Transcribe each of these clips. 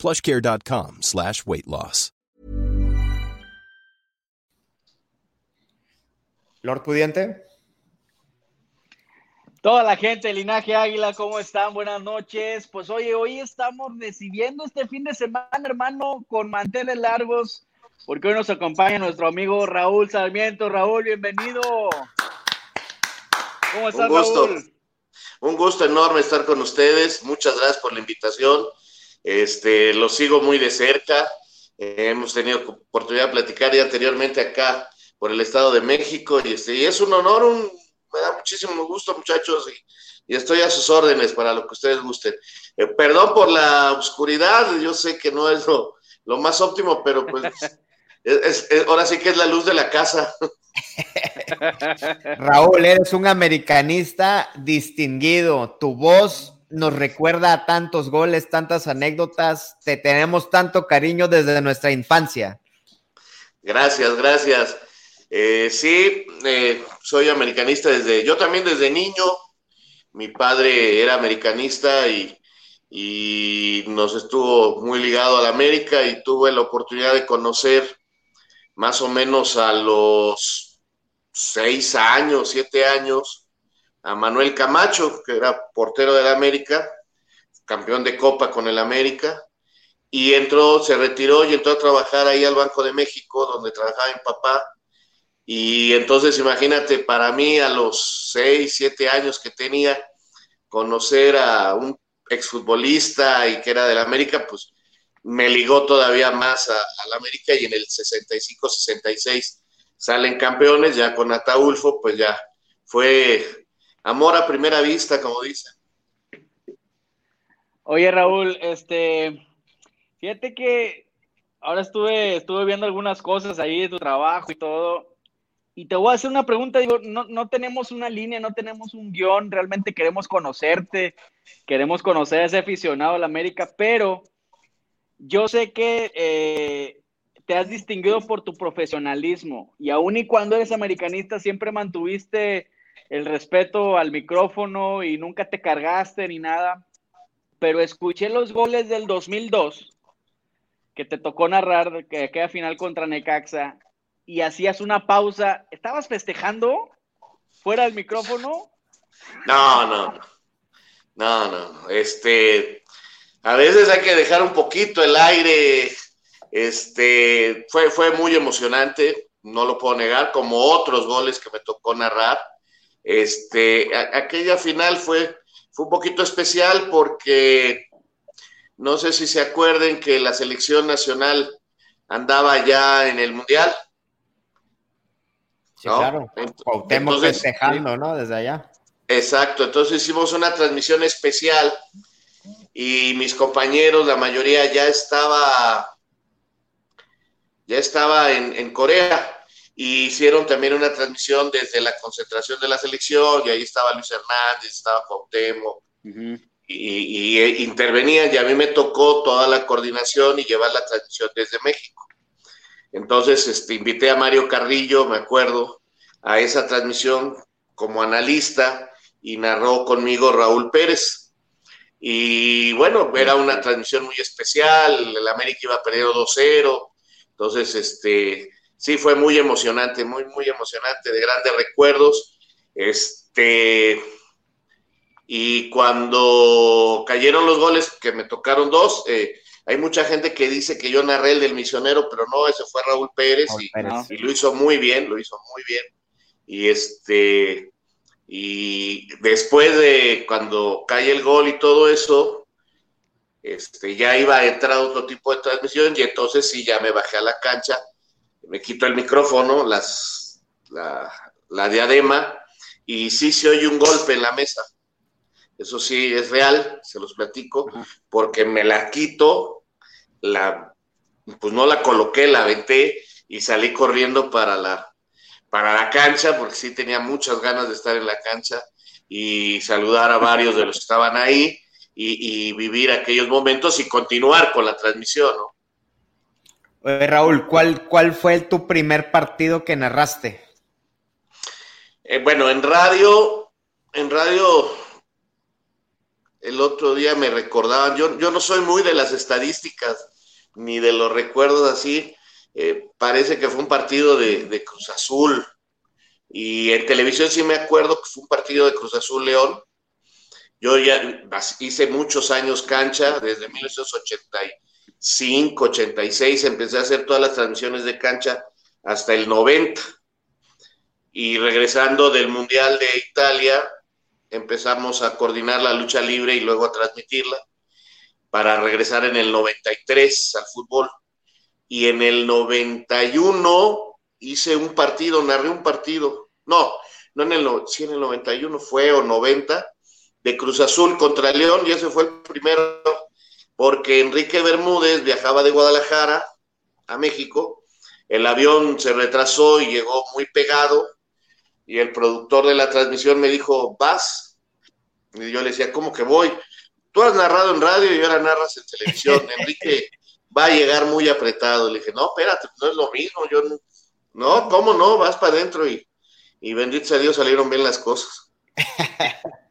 plushcare.com slash weight loss. Lord Pudiente. Toda la gente de Linaje Águila, ¿cómo están? Buenas noches. Pues oye, hoy estamos recibiendo este fin de semana, hermano, con manteles largos, porque hoy nos acompaña nuestro amigo Raúl Sarmiento. Raúl, bienvenido. ¿Cómo estás, Un gusto. Raúl? Un gusto enorme estar con ustedes. Muchas gracias por la invitación. Este, lo sigo muy de cerca. hemos tenido oportunidad de platicar ya anteriormente acá por el Estado de México y, este, y es un honor, un, me da muchísimo gusto, muchachos, y, estoy a sus órdenes para lo que ustedes gusten. Eh, perdón por la oscuridad, yo sé que no es lo, más óptimo, pero pues ahora sí que es la luz de la casa. Raúl, eres un americanista distinguido. Tu voz nos recuerda tantos goles, tantas anécdotas. Te tenemos tanto cariño desde nuestra infancia. Gracias, gracias. Eh, sí, eh, soy americanista desde, yo también desde niño. Mi padre era americanista y, y nos estuvo muy ligado a la América y tuve la oportunidad de conocer más o menos a los seis años, siete años, a Manuel Camacho, que era portero de la América, campeón de Copa con el América, y entró, se retiró y entró a trabajar ahí al Banco de México, donde trabajaba mi papá. Y entonces imagínate, para mí a los seis, siete años que tenía, conocer a un exfutbolista y que era del América, pues me ligó todavía más a, la América y en el 65-66 salen campeones, ya con Ataulfo, pues ya fue Amor a primera vista, como dicen. Oye, Raúl, este, fíjate que ahora estuve, estuve viendo algunas cosas ahí de tu trabajo y todo. Y te voy a hacer una pregunta, digo, no, no tenemos una línea, no tenemos un guion, realmente queremos conocerte, queremos conocer a ese aficionado a la América, pero yo sé que eh, te has distinguido por tu profesionalismo y aún y cuando eres americanista siempre mantuviste el respeto al micrófono y nunca te cargaste ni nada, pero escuché los goles del 2002 que te tocó narrar, que queda final contra Necaxa, y hacías una pausa. ¿Estabas festejando fuera del micrófono? No, no, no, no. Este, a veces hay que dejar un poquito el aire. Este, fue, fue muy emocionante, no lo puedo negar, como otros goles que me tocó narrar. Este, aquella final fue, fue un poquito especial porque no sé si se acuerden que la selección nacional andaba ya en el Mundial. Sí, claro. Entonces, festejando, ¿no? Desde allá. Exacto, entonces hicimos una transmisión especial y mis compañeros, la mayoría ya estaba, ya estaba en, en Corea y hicieron también una transmisión desde la concentración de la selección, y ahí estaba Luis Hernández, estaba Cuauhtémoc, y, e intervenían, y a mí me tocó toda la coordinación y llevar la transmisión desde México. Entonces, este, invité a Mario Carrillo, me acuerdo, a esa transmisión como analista, y narró conmigo Raúl Pérez. Y bueno, era una transmisión muy especial, el América iba perdiendo 2-0, entonces, este, sí fue muy emocionante, muy, muy emocionante, de grandes recuerdos. Este, y cuando cayeron los goles, que me tocaron dos, eh, hay mucha gente que dice que yo narré el del misionero, pero no, ese fue Raúl Pérez, y, lo hizo muy bien, lo hizo muy bien. Y este, y después de cuando cae el gol y todo eso, este, ya iba a entrar otro tipo de transmisión y entonces sí ya me bajé a la cancha me quito el micrófono, las, la, diadema, y sí se oye un golpe en la mesa. Eso sí es real, se los platico, porque me la quito, la pues no la coloqué, la aventé y salí corriendo para la, para la cancha, porque sí tenía muchas ganas de estar en la cancha y saludar a varios de los que estaban ahí y, vivir aquellos momentos y continuar con la transmisión, ¿no? Raúl, ¿cuál, ¿cuál fue tu primer partido que narraste? Eh, bueno, en radio, en radio, el otro día me recordaban, yo, yo no soy muy de las estadísticas ni de los recuerdos así, eh, parece que fue un partido de, Cruz Azul y en televisión sí me acuerdo que fue un partido de Cruz Azul León yo ya hice muchos años cancha, desde 1985, 86, empecé a hacer todas las transmisiones de cancha hasta el 90. Y regresando del Mundial de Italia, empezamos a coordinar la lucha libre y luego a transmitirla para regresar en el 93 al fútbol. Y en el 91 hice un partido, narré un partido. No, no en el, sí en el 91 fue o 90 de Cruz Azul contra León y ese fue el primero porque Enrique Bermúdez viajaba de Guadalajara a México, el avión se retrasó y llegó muy pegado y el productor de la transmisión me dijo, vas, y yo le decía, ¿cómo que voy? Tú has narrado en radio y ahora narras en televisión, Enrique va a llegar muy apretado. Le dije, no, espérate, no es lo mismo, yo no, no ¿cómo no? Vas para adentro y, y bendito sea Dios salieron bien las cosas.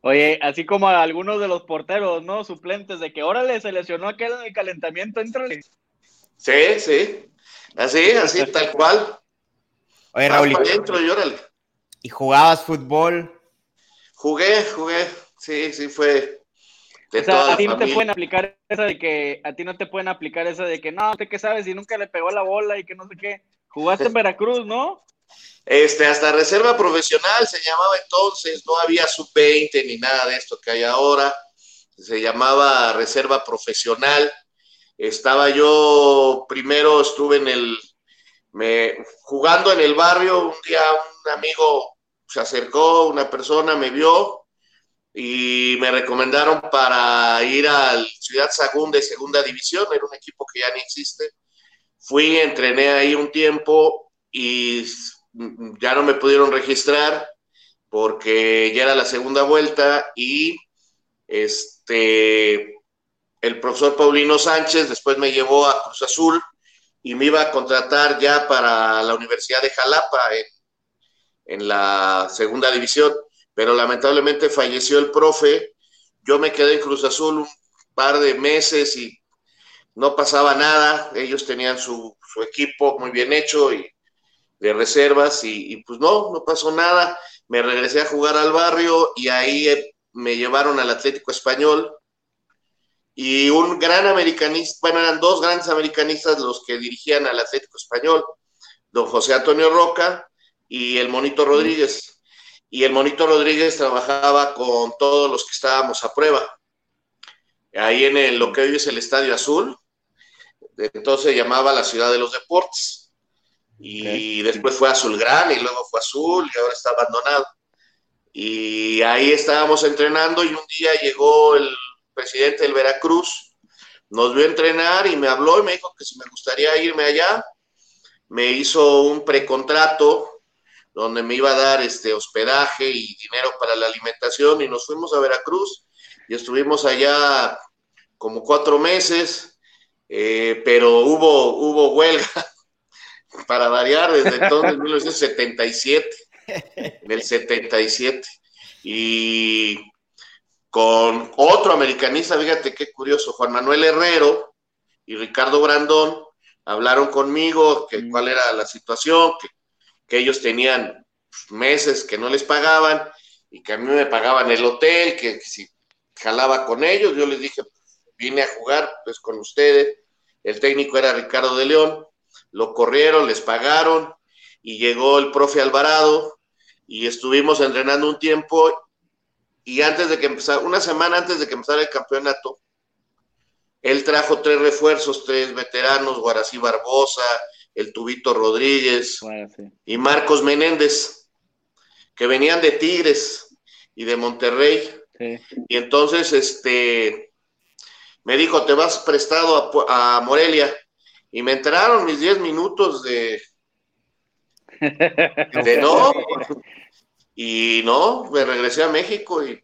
Oye, así como a algunos de los porteros, ¿no? Suplentes, de que órale, se lesionó aquel en el calentamiento, entrale. Sí, sí. Así, así, tal cual. Oye, Raúl. y órale. ¿Y jugabas fútbol? Jugué, jugué. Sí, sí, fue. De o sea, a ti no te pueden aplicar esa de que, a ti no te pueden aplicar esa de que, no, ¿usted qué sabes? Y nunca le pegó la bola y que no sé qué. Jugaste en Veracruz, ¿no? Este, hasta reserva profesional se llamaba entonces, no había sub-20 ni nada de esto que hay ahora, se llamaba reserva profesional. Estaba yo, primero estuve en el, me, jugando en el barrio, un día un amigo se acercó, una persona me vio y me recomendaron para ir al Ciudad Sagún de segunda división, era un equipo que ya ni existe. Fui, entrené ahí un tiempo y ya no me pudieron registrar porque ya era la segunda vuelta y este el profesor Paulino Sánchez después me llevó a Cruz Azul y me iba a contratar ya para la Universidad de Jalapa en, en la segunda división, pero lamentablemente falleció el profe. Yo me quedé en Cruz Azul un par de meses y no pasaba nada. Ellos tenían su, su equipo muy bien hecho y de reservas y, pues no, no pasó nada. Me regresé a jugar al barrio y ahí eh, me llevaron al Atlético Español y un gran americanista, bueno, eran dos grandes americanistas los que dirigían al Atlético Español, don José Antonio Roca y el Monito Rodríguez. Y el Monito Rodríguez trabajaba con todos los que estábamos a prueba. Ahí en el, lo que hoy es el Estadio Azul, entonces se llamaba la Ciudad de los Deportes y después fue Azulgrán y luego fue Azul y ahora está abandonado. Y ahí estábamos entrenando y un día llegó el presidente del Veracruz, nos vio entrenar y me habló y me dijo que si me gustaría irme allá, me hizo un precontrato donde me iba a dar este hospedaje y dinero para la alimentación y nos fuimos a Veracruz y estuvimos allá como cuatro meses, eh, pero hubo, hubo huelga para variar, desde entonces, 1977, en el 77. Y con otro americanista, fíjate qué curioso, Juan Manuel Herrero y Ricardo Brandón hablaron conmigo, que mm. cuál era la situación, que, que ellos tenían meses que no les pagaban y que a mí me pagaban el hotel, que, si jalaba con ellos, yo les dije, vine a jugar pues con ustedes, el técnico era Ricardo de León, lo corrieron, les pagaron y llegó el profe Alvarado y estuvimos entrenando un tiempo y antes de que empezara, una semana antes de que empezara el campeonato, él trajo tres refuerzos, tres veteranos, Guarací Barbosa, el Tubito Rodríguez y Marcos Menéndez, que venían de Tigres y de Monterrey. Y entonces, este, me dijo, te vas prestado a, a Morelia y me entraron mis 10 minutos de, de no. Y no, me regresé a México y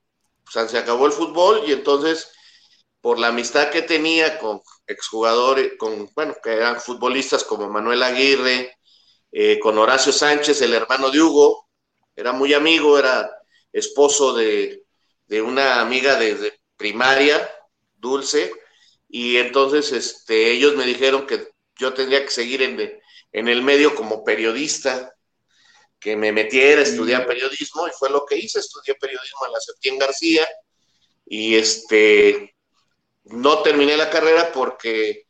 se acabó el fútbol. Y entonces por la amistad que tenía con exjugadores, con, bueno, que eran futbolistas como Manuel Aguirre, eh, con Horacio Sánchez, el hermano de Hugo, era muy amigo, era esposo de, una amiga de, primaria, Dulce, y entonces este, ellos me dijeron que yo tendría que seguir en, en el medio como periodista, que me metiera a estudiar periodismo, y fue lo que hice, estudié periodismo en la Septién García, y este, no terminé la carrera porque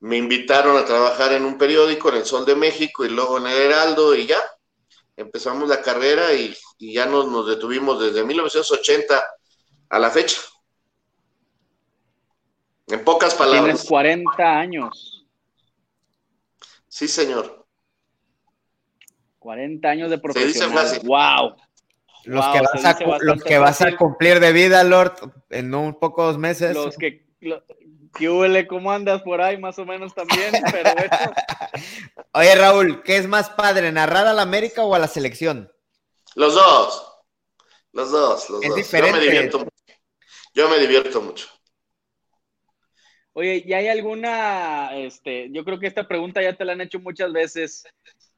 me invitaron a trabajar en un periódico, en el Sol de México y luego en el Heraldo y ya, empezamos la carrera y, ya nos, nos, detuvimos desde 1980 a la fecha. En pocas palabras. Tienes 40 años. Sí, señor. 40 años de profesional. Wow. Los que, vas a, los que vas a cumplir de vida, Lord, en un pocos meses. Los que, ¿Qué huele? ¿Cómo andas por ahí? Más o menos también, pero Oye, Raúl, ¿qué es más padre, narrar a la América o a la selección? Los dos. Los dos, los dos. Yo me divierto mucho. Yo me divierto mucho. Oye, ¿y hay alguna, este, yo creo que esta pregunta ya te la han hecho muchas veces,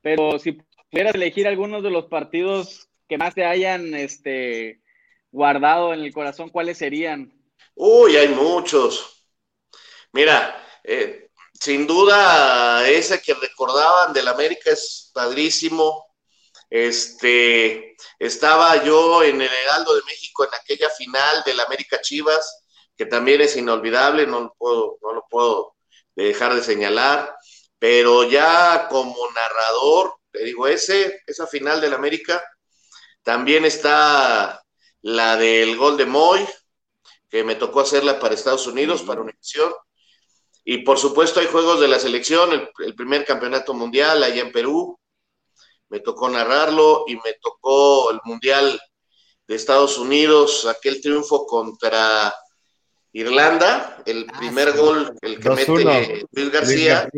pero si pudieras elegir algunos de los partidos que más te hayan, este, guardado en el corazón, ¿cuáles serían? Uy, hay muchos. Mira, eh, sin duda ese que recordaban del América es padrísimo. Este, estaba yo en el Heraldo de México en aquella final del América Chivas, que también es inolvidable, no lo puedo, no lo puedo dejar de señalar, pero ya como narrador, te digo, ese, esa final del América, también está la del gol de Moy, que me tocó hacerla para Estados Unidos, para Univision. Y por supuesto hay juegos de la selección, el, primer campeonato mundial allá en Perú, me tocó narrarlo y me tocó el mundial de Estados Unidos, aquel triunfo contra Irlanda, el ah, primer gol, el que mete Luis García.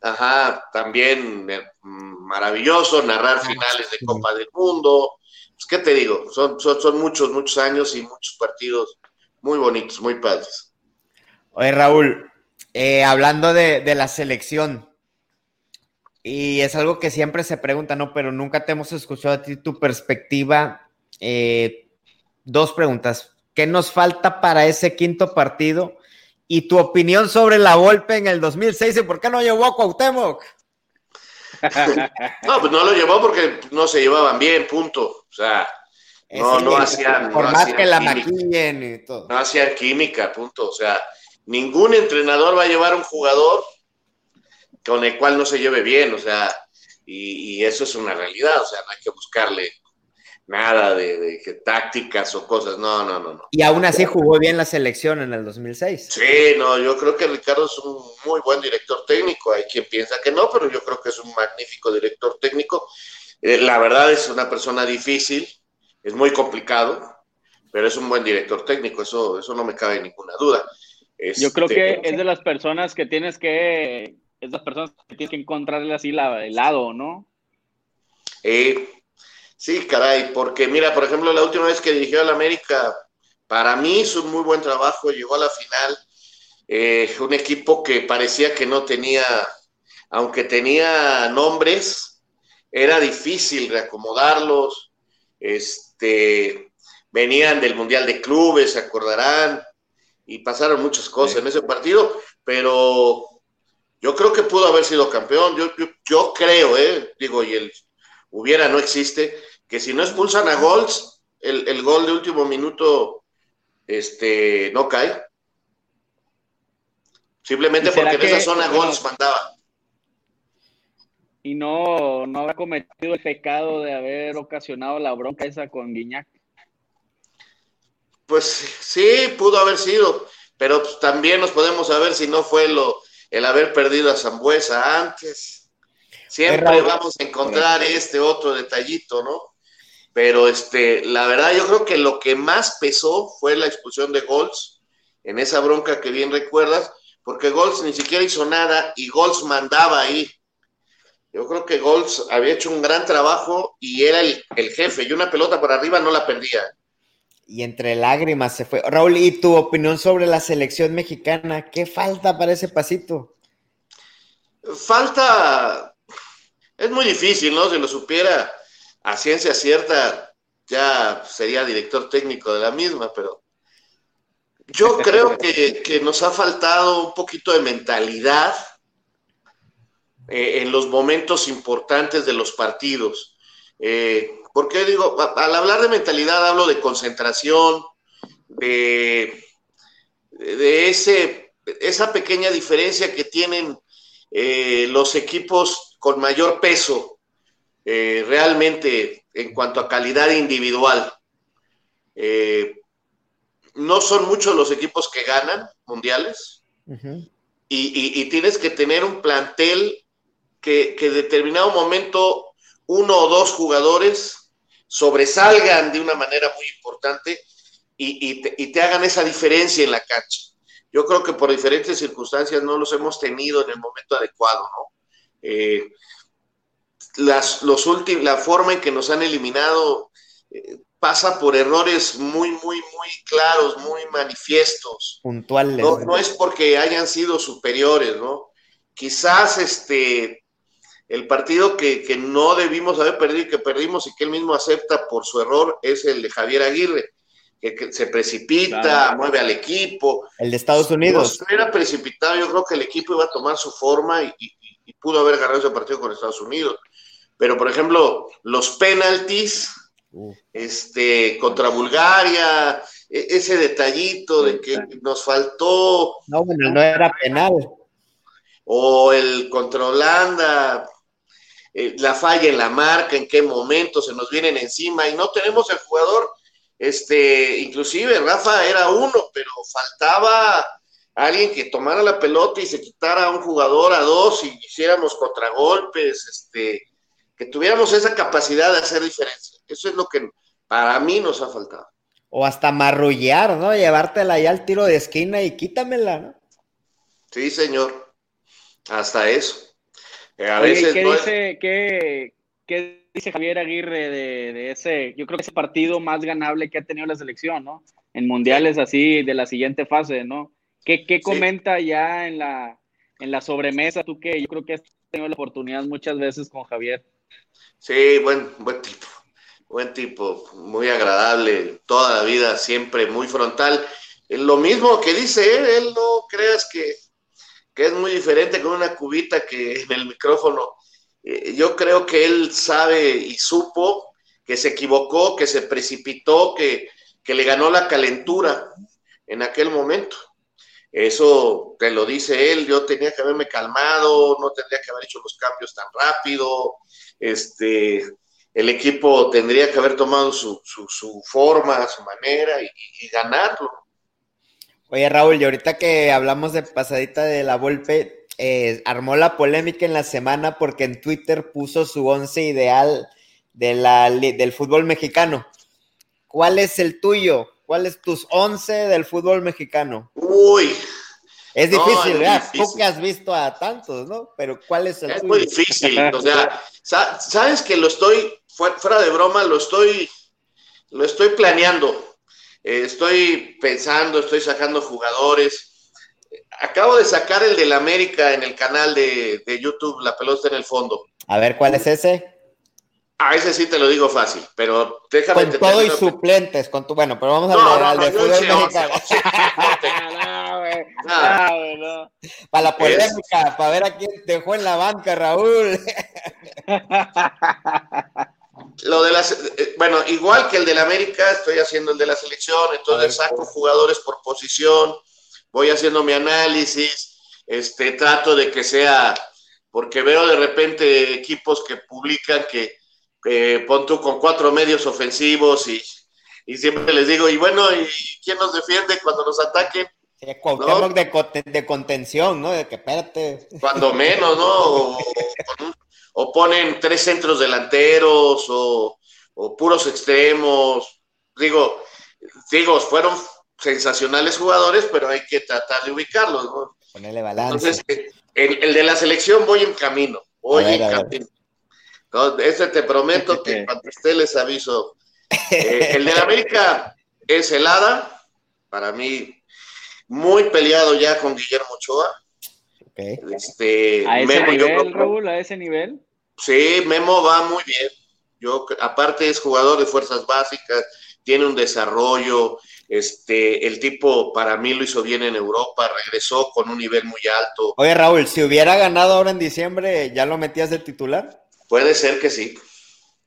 Ajá, también eh, maravilloso, narrar ah, finales de Copa del Mundo. Pues, ¿Qué te digo? Son, son, son muchos, muchos años y muchos partidos muy bonitos, muy padres. Oye, Raúl, eh, hablando de, la selección, y es algo que siempre se pregunta, ¿no? Pero nunca te hemos escuchado a ti tu perspectiva. Eh, dos preguntas. ¿Qué nos falta para ese quinto partido? Y tu opinión sobre la Volpe en el 2006 y por qué no llevó a Cuauhtémoc. no, pues no lo llevó porque no se llevaban bien, punto. O sea, no, no hacían. Por más que la maquillen y todo. No hacían química, punto. O sea, ningún entrenador va a llevar un jugador con el cual no se lleve bien, o sea, y, eso es una realidad, o sea, no hay que buscarle nada de, tácticas o cosas, no, no, no, no. Y aún así jugó bien la selección en el 2006. Sí, no, yo creo que Ricardo es un muy buen director técnico, hay quien piensa que no, pero yo creo que es un magnífico director técnico. Eh, la verdad es una persona difícil, es muy complicado, pero es un buen director técnico, eso, eso no me cabe ninguna duda. Yo creo que este, es de las personas que tienes que, es de las personas que tienes que encontrarle así la, el lado, ¿no? Eh, sí, caray, porque mira, por ejemplo, la última vez que dirigió al América, para mí hizo un muy buen trabajo, llegó a la final, eh, un equipo que parecía que no tenía, aunque tenía nombres, era difícil reacomodarlos, este, venían del Mundial de Clubes, se acordarán, y pasaron muchas cosas en ese partido, pero yo creo que pudo haber sido campeón. Yo, yo, creo, eh, digo, y el hubiera no existe, que si no expulsan a Golds, el, gol de último minuto este, no cae. Simplemente porque en esa zona Golds mandaba. Y no, no habrá cometido el pecado de haber ocasionado la bronca esa con Guiñac. Pues sí, pudo haber sido, pero pues, también nos podemos saber si no fue lo, el haber perdido a Zambuesa antes. Siempre vamos a encontrar este otro detallito, ¿no? Pero este, la verdad, yo creo que lo que más pesó fue la expulsión de Golds en esa bronca que bien recuerdas, porque Golds ni siquiera hizo nada y Golds mandaba ahí. Yo creo que Golds había hecho un gran trabajo y era el, el jefe, y una pelota por arriba no la perdía. Y entre lágrimas se fue. Raúl, ¿y tu opinión sobre la selección mexicana? ¿Qué falta para ese pasito? Falta, es muy difícil, ¿no? Si lo supiera a ciencia cierta, ya sería director técnico de la misma, pero yo creo que, nos ha faltado un poquito de mentalidad eh, en los momentos importantes de los partidos. Eh, ¿Por qué digo? Al hablar de mentalidad hablo de concentración, de, de ese, esa pequeña diferencia que tienen eh, los equipos con mayor peso eh, realmente en cuanto a calidad individual. Eh, no son muchos los equipos que ganan mundiales y, tienes que tener un plantel que, que en determinado momento uno o dos jugadores sobresalgan de una manera muy importante y, te, hagan esa diferencia en la cancha. Yo creo que por diferentes circunstancias no los hemos tenido en el momento adecuado, ¿no? Eh, las, los la forma en que nos han eliminado eh, pasa por errores muy, muy, muy claros, muy manifiestos. Puntuales. No, no es porque hayan sido superiores, ¿no? Quizás este, el partido que, no debimos haber perdido y que perdimos y que él mismo acepta por su error es el de Javier Aguirre, que, se precipita, mueve al equipo. El de Estados Unidos. Si era precipitado, yo creo que el equipo iba a tomar su forma y, pudo haber ganado ese partido con Estados Unidos. Pero, por ejemplo, los penaltis este, contra Bulgaria, e, ese detallito de que nos faltó. No, bueno, no era penal. O el contra Holanda, eh, la falla en la marca, en qué momento se nos vienen encima y no tenemos el jugador, este, inclusive Rafa era uno, pero faltaba alguien que tomara la pelota y se quitara a un jugador a dos y hiciéramos contragolpes, este, que tuviéramos esa capacidad de hacer diferencia. Eso es lo que para mí nos ha faltado. O hasta marrullear, ¿no? Llevártela ya al tiro de esquina y quítamela, ¿no? Sí, señor. Hasta eso. ¿qué, dice, qué, dice Javier Aguirre de, ese, yo creo que ese partido más ganable que ha tenido la selección, ¿no? En mundiales así de la siguiente fase, ¿no? ¿Qué, qué comenta ya en la, en la sobremesa? Tú que yo creo que has tenido la oportunidad muchas veces con Javier. Sí, buen, buen tipo, buen tipo, muy agradable, toda la vida siempre muy frontal. Lo mismo que dice él, él no creas que que es muy diferente con una cubita que en el micrófono. Eh, yo creo que él sabe y supo que se equivocó, que se precipitó, que, le ganó la calentura en aquel momento. Eso te lo dice él, yo tenía que haberme calmado, no tendría que haber hecho los cambios tan rápido, este, el equipo tendría que haber tomado su, forma, su manera y ganarlo. Oye, Raúl, y ahorita que hablamos de pasadita de la Volpe, eh, armó la polémica en la semana porque en Twitter puso su once ideal del fútbol mexicano. ¿Cuál es el tuyo? ¿Cuál es tus once del fútbol mexicano? Uy. Es difícil, ¿verdad? Tú que has visto a tantos, ¿no? Pero ¿cuál es el tuyo? Es muy difícil. o sea, sabes que lo estoy, fuera de broma, lo estoy, lo estoy planeando eh, estoy pensando, estoy sacando jugadores. Acabo de sacar el del América en el canal de, YouTube, La Pelota en el Fondo. A ver, ¿cuál es ese? A ese sí te lo digo fácil, pero déjame... Con todo y suplentes, con tu... Bueno, pero vamos a hablar de fútbol mexicano. Para la polémica, para ver a quién dejó en la banca, Raúl. Lo de las, eh, bueno, igual que el del América, estoy haciendo el de la selección, entonces saco jugadores por posición, voy haciendo mi análisis, este, trato de que sea, porque veo de repente equipos que publican que, que pon tú con cuatro medios ofensivos y, siempre les digo, y bueno, ¿y quién nos defiende cuando nos ataquen? de, contención, ¿no? De que espérate. Cuando menos, ¿no? o ponen tres centros delanteros o, puros extremos. Digo, digo, fueron sensacionales jugadores, pero hay que tratar de ubicarlos. Ponele balance. Entonces, eh, el, el de la selección voy en camino. Voy ver, en camino. No, ese te prometo que cuando esté les aviso. Eh, el de la América es helada, para mí muy peleado ya con Guillermo Ochoa. Este, A ese Memo, yo nivel, creo que- Raúl, a ese nivel. Sí, Memo va muy bien. Yo, aparte es jugador de fuerzas básicas, tiene un desarrollo, este, el tipo para mí lo hizo bien en Europa, regresó con un nivel muy alto. Oye, Raúl, si hubiera ganado ahora en diciembre, ¿ya lo metías de titular? Puede ser que sí,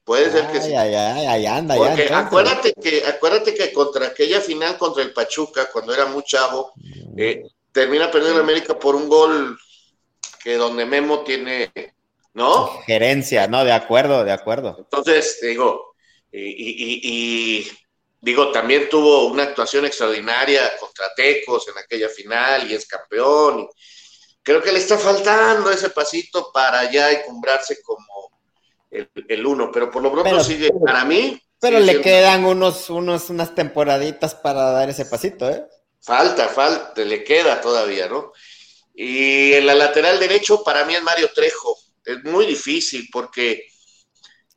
puede ser que Ay, sí. ay, ay, anda, ya. Porque entonces. acuérdate que, acuérdate que contra aquella final contra el Pachuca, cuando era muy chavo, eh, termina perdiendo América por un gol que donde Memo tiene, ¿no? Gerencia, no, de acuerdo, de acuerdo. Entonces, digo, y, y- y- y, digo, también tuvo una actuación extraordinaria contra Tecos en aquella final y es campeón. creo que le está faltando ese pasito para ya encumbrarse como el, el uno, pero por lo pronto Pero- sigue, para mí, Pero le siendo- quedan unos, unos, unas temporaditas para dar ese pasito, ¿eh? falta, falta, le queda todavía, ¿no? Y en la lateral derecho, para mí es Mario Trejo. Es muy difícil porque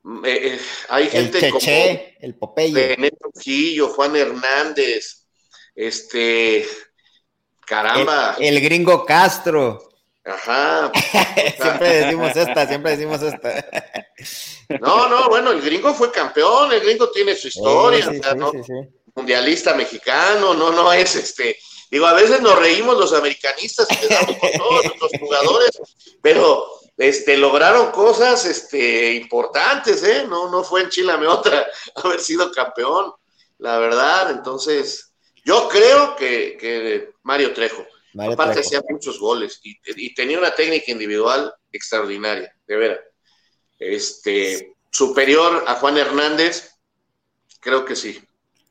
mm, eh, eh, hay El gente como Cheche, el Popeye. René Trujillo, Juan Hernández, este, caramba, El, el gringo Castro. Ajá. siempre decimos esta, siempre decimos esta. No, no, bueno, el gringo fue campeón, el gringo tiene su historia, Sí, o sea, sí, ¿no? sí, mundialista mexicano, no, no es este. Digo, a veces nos reímos los americanistas y con todos nuestros jugadores, pero este, lograron cosas este, importantes, ¿eh? No, no fue en Chilame otra haber sido campeón, la verdad. Entonces, yo creo que, que Mario Trejo, Mario aparte Trejo. hacía muchos goles y, y tenía una técnica individual extraordinaria, de veras. Este, superior a Juan Hernández, creo que sí.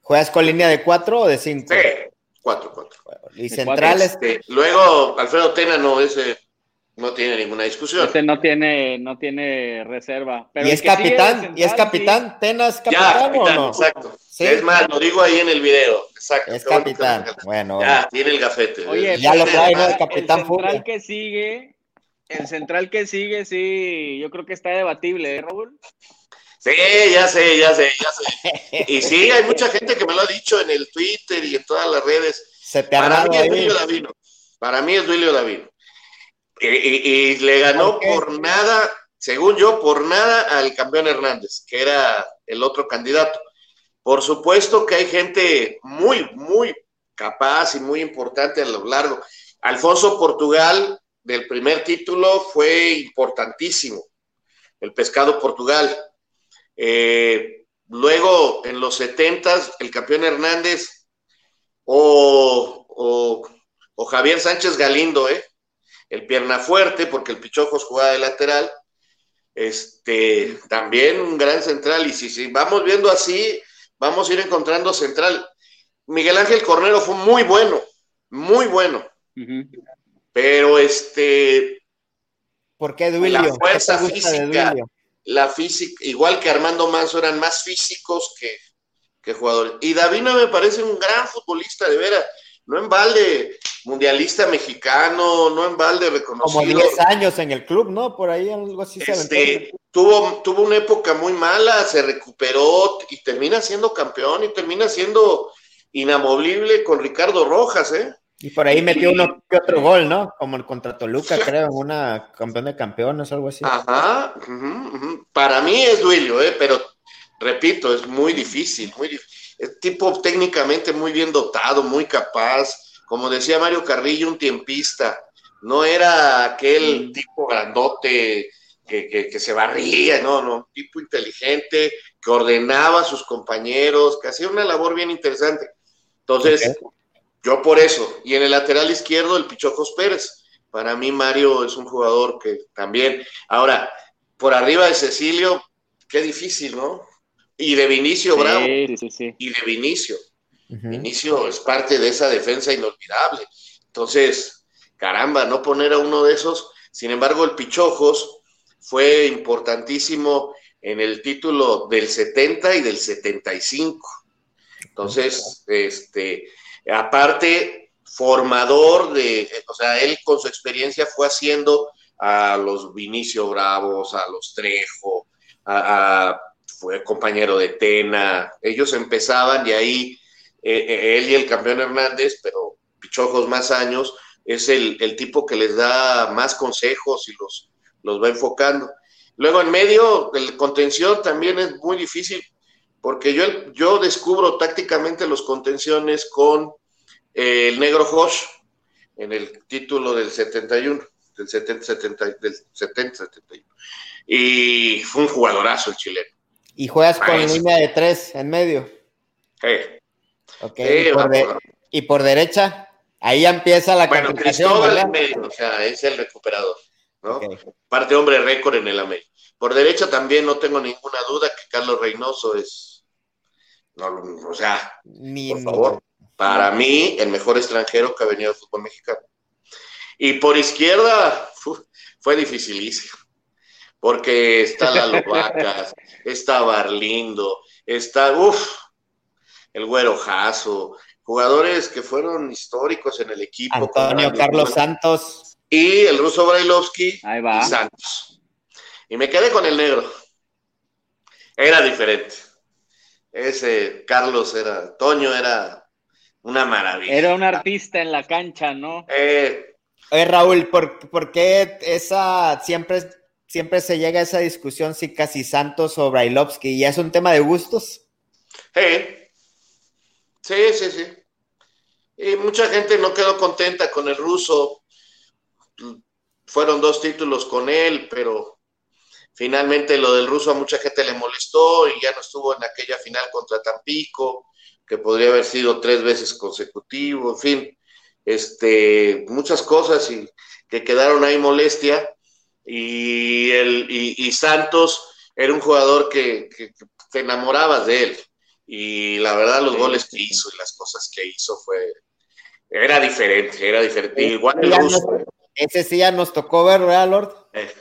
¿Juegas con línea de cuatro o de cinco? Sí, cuatro, cuatro. Y centrales. Este, luego, Alfredo Tena no, ese no tiene ninguna discusión. Este no tiene, no tiene reserva. Pero y el es capitán, y es central, capitán. ¿Tenas ya, capitán o capitán, no? exacto. Sí. Es más, lo digo ahí en el video. Exacto. Es capitán. Bueno, Ya, tiene el gafete. Oye, Ya lo trae, ¿no? El el capitán central Fuga. que sigue, el central que sigue, sí, yo creo que está debatible, ¿eh, Raúl? Sí, ya sé, ya sé, ya sé. Y sí, hay mucha gente que me lo ha dicho en el Twitter y en todas las redes. se te Para mí es. Duilio Davino. Para mí es Duilio Davino. Y, y- y le ganó por nada, según yo, por nada al campeón Hernández, que era el otro candidato. Por supuesto que hay gente muy, muy capaz y muy importante a lo largo. Alfonso Portugal, del primer título, fue importantísimo. El pescado Portugal. Eh, luego, en los 70 el campeón Hernández o, o, o Javier Sánchez Galindo, ¿eh? El pierna fuerte, porque el Pichojos jugaba de lateral. Este, también un gran central. Y si, si vamos viendo así, vamos a ir encontrando central. Miguel Ángel Cornero fue muy bueno, muy bueno. Pero este, ¿Por qué Duilio? La fuerza ¿Qué te gusta de física. La física, igual que Armando Manso, eran más físicos que, que jugadores. Y Davino me parece un gran futbolista, de veras. No en balde, mundialista mexicano, no en balde Como reconocido. 10 años en el club, ¿no? Por ahí algo así se aventó. Este, tuvo, tuvo una época muy mala, se recuperó y termina siendo campeón y termina siendo inamovible con Ricardo Rojas, ¿eh? Y por ahí metió uno que otro gol, ¿no? Como el contra Toluca, creo, en una campeón de campeones, algo así. Ajá, para mí es Duilio, ¿eh? pero repito, es muy difícil, muy dif- Es tipo técnicamente muy bien dotado, muy capaz, como decía Mario Carrillo, un tiempista, no era aquel tipo grandote que, que- que se barría, no, no, un tipo inteligente, que ordenaba a sus compañeros, que hacía una labor bien interesante. Entonces, yo por eso, y en el lateral izquierdo, el Pichojos Pérez. Para mí, Mario es un jugador que también. Ahora, por arriba de Cecilio, qué difícil, ¿no? Y de Vinicio Bravo, Sí, sí, sí, sí. y de Vinicio. Vinicio es parte de esa defensa inolvidable. Entonces, caramba, no poner a uno de esos. Sin embargo, el Pichojos fue importantísimo en el título del 70 y del 75. Entonces, este, aparte, formador de, o sea, él con su experiencia fue haciendo a los Vinicio Bravos, a los Trejo, a, fue compañero de Tena, ellos empezaban y ahí eh, eh, él y el campeón Hernández, pero pichojos más años, es el, tipo que les da más consejos y los, los va enfocando. Luego en medio, el contención también es muy difícil, porque yo, yo descubro tácticamente los contenciones con eh, el negro Josh en el título del 71, del 70, 70, del 70, 71. Y fue un jugadorazo el chileno. ¿Y juegas con línea de tres en medio? Sí. Okay. ¿Y, por derecha? Ahí ya empieza la bueno, Cristóbal en medio, o sea, es el recuperador, ¿no? Parte hombre récord en el América. Por derecha también no tengo ninguna duda que Carlos Reynoso es, no, o sea, por favor, para mí el mejor extranjero que ha venido al fútbol mexicano. Y por izquierda fue dificilísimo, porque está la Lobacas, está Barlindo, está, uff, el Güero Jasso, jugadores que fueron históricos en el equipo. Antonio Carlos Santos. Y el ruso Brailovsky y Santos. Y me quedé con el negro. Era diferente. Ese Carlos era, Toño era una maravilla. Era un artista en la cancha, ¿no? Eh, Oye, Raúl, ¿por, qué esa siempre, siempre se llega a esa discusión si casi Santos o Brailovsky? ¿Ya es un tema de gustos? Sí, sí, sí. Y mucha gente no quedó contenta con el ruso. Fueron dos títulos con él, pero Finalmente lo del ruso a mucha gente le molestó y ya no estuvo en aquella final contra Tampico, que podría haber sido tres veces consecutivo, en fin, este, muchas cosas y que quedaron ahí molestia. Y, el, y, Santos era un jugador que, te enamorabas de él. Y la verdad, los goles que hizo y las cosas que hizo fue. Era diferente, era diferente. Igual el ruso. ese sí ya nos tocó ver, ¿verdad, Lord? Eh,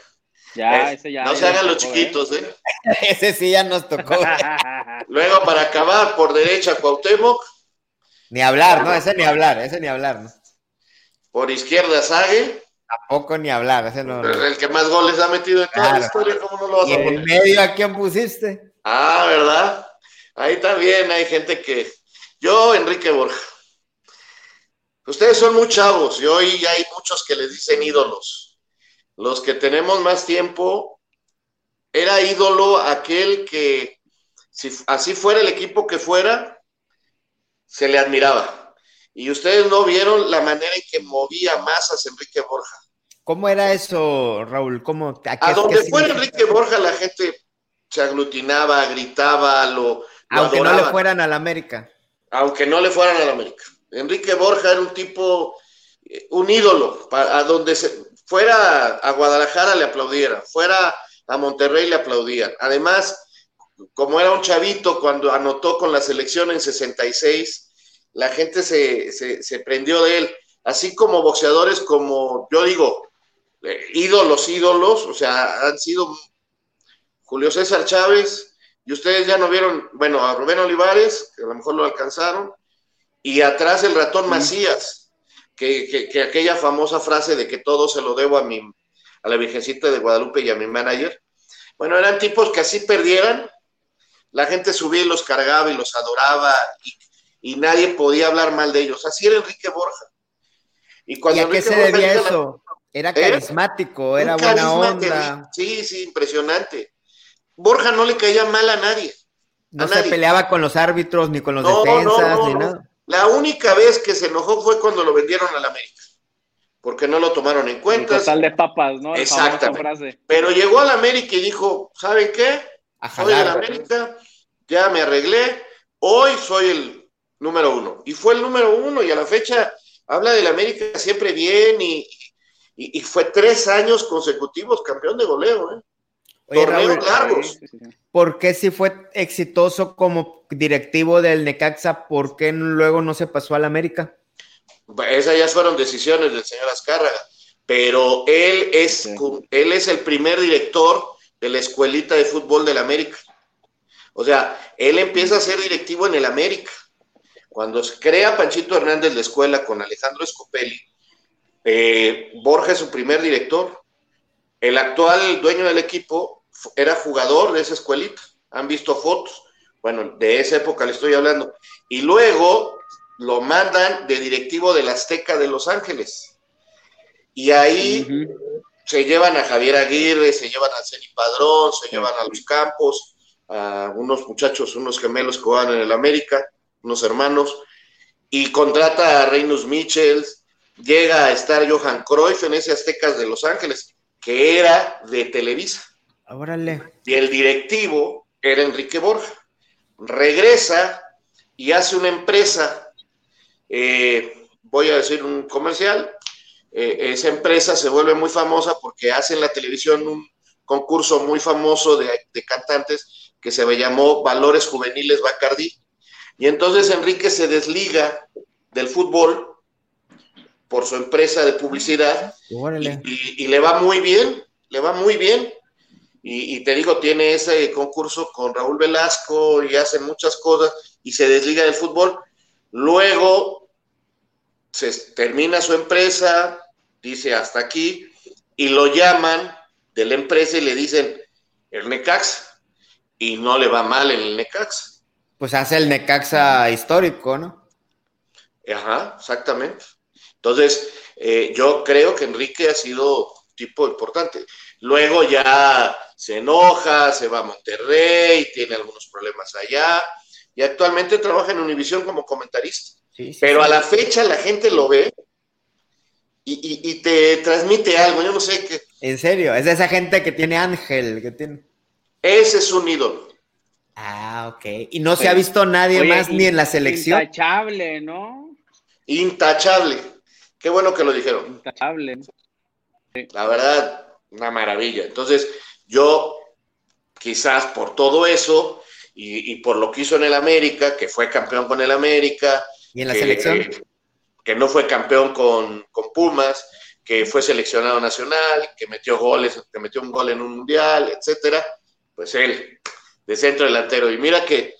ya, ese ya. No se hagan los chiquitos, ¿eh? ese sí ya nos tocó. Luego, para acabar, por derecha, Cuauhtémoc. Ni hablar, ¿no? Ese ni hablar, ese ni hablar, ¿no? Por izquierda, Sague. Tampoco ni hablar, ese no. El que más goles ha metido en toda la historia, ¿cómo no lo vas a poner? en medio a quién pusiste? Ah, ¿verdad? Ahí también hay gente que. Yo, Enrique Borja. Ustedes son muy chavos y hoy hay muchos que les dicen ídolos los que tenemos más tiempo, era ídolo aquel que, si así fuera el equipo que fuera, se le admiraba. Y ustedes no vieron la manera en que movía masas Enrique Borja. ¿Cómo era eso, Raúl? ¿Cómo, a, donde fuera Enrique Borja, la gente se aglutinaba, gritaba, lo. Aunque no le fueran a la América. Aunque no le fueran a la América. Enrique Borja era un tipo, eh, un ídolo, a donde se, fuera a Guadalajara le aplaudieran, fuera a Monterrey le aplaudían. Además, como era un chavito cuando anotó con la selección en 66, la gente se, se, prendió de él, así como boxeadores como, yo digo, eh, ídolos, ídolos, o sea, han sido Julio César Chávez, y ustedes ya no vieron, bueno, a Rubén Olivares, que a lo mejor lo alcanzaron, y atrás el ratón Macías que, aquella famosa frase de que todo se lo debo a mi, a la Virgencita de Guadalupe y a mi manager, bueno, eran tipos que así perdieran, la gente subía y los cargaba y los adoraba y, nadie podía hablar mal de ellos. Así era Enrique Borja. ¿Y, cuando a qué se debía eso? Era ¿Eh? carismático, era buena onda. Sí, sí, impresionante. Borja no le caía mal a nadie. No se peleaba con los árbitros, ni con los defensas, ni nada. La única vez que se enojó fue cuando lo vendieron al América, porque no lo tomaron en cuenta. Total de papas, ¿no? Exactamente. Pero llegó al América y dijo, ¿saben qué? soy el América, ya me arreglé, hoy soy el número uno. Y fue el número uno y a la fecha habla del América siempre bien y, y, fue tres años consecutivos campeón de goleo, ¿eh? Torneos largos. ¿Por qué si fue exitoso como directivo del Necaxa, por qué luego no se pasó al América? Esas ya fueron decisiones del señor Azcárraga, pero él es, él es el primer director de la escuelita de fútbol del América. O sea, él empieza a ser directivo en el América. Cuando se crea Panchito Hernández la escuela con Alejandro Scopelli, eh, Borja es su primer director. El actual dueño del equipo era jugador de esa escuelita. Han visto fotos. Bueno, de esa época le estoy hablando. Y luego lo mandan de directivo del Azteca de Los Ángeles. Y ahí se llevan a Javier Aguirre, se llevan a Ceni Padrón, se llevan a los Campos, a unos muchachos, unos gemelos que van en el América, unos hermanos, y contrata a Reynolds Mitchell, llega a estar Johan Cruyff en ese Aztecas de Los Ángeles, que era de Televisa. Órale. Y el directivo era Enrique Borja. Regresa y hace una empresa, eh, voy a decir un comercial, eh, esa empresa se vuelve muy famosa porque hace en la televisión un concurso muy famoso de, de cantantes que se llamó Valores Juveniles Bacardí. Y entonces Enrique se desliga del fútbol por su empresa de publicidad y, le va muy bien, le va muy bien. Y, te digo, tiene ese concurso con Raúl Velasco y hacen muchas cosas y se desliga del fútbol. Luego se termina su empresa, dice hasta aquí, y lo llaman de la empresa y le dicen el Necaxa, y no le va mal en el Necaxa. Pues hace el Necaxa histórico, ¿no? Ajá, exactamente. Entonces, eh, yo creo que Enrique ha sido tipo importante. Luego ya se enoja, se va a Monterrey, tiene algunos problemas allá, y actualmente trabaja en Univisión como comentarista. Pero a la fecha la gente lo ve y, te transmite algo, yo no sé qué. En serio, es de esa gente que tiene ángel, que tiene... Ese es un ídolo. Ah, ok. Y no se ha visto nadie más ni en la selección. Intachable, ¿no? Intachable. Qué bueno que lo dijeron. Intachable. La verdad, una maravilla. Entonces, yo quizás por todo eso y, por lo que hizo en el América, que fue campeón con el América. ¿Y en la selección? que no fue campeón con, Pumas, que fue seleccionado nacional, que metió goles, que metió un gol en un mundial, etcétera, pues él, de centro delantero. Y mira que,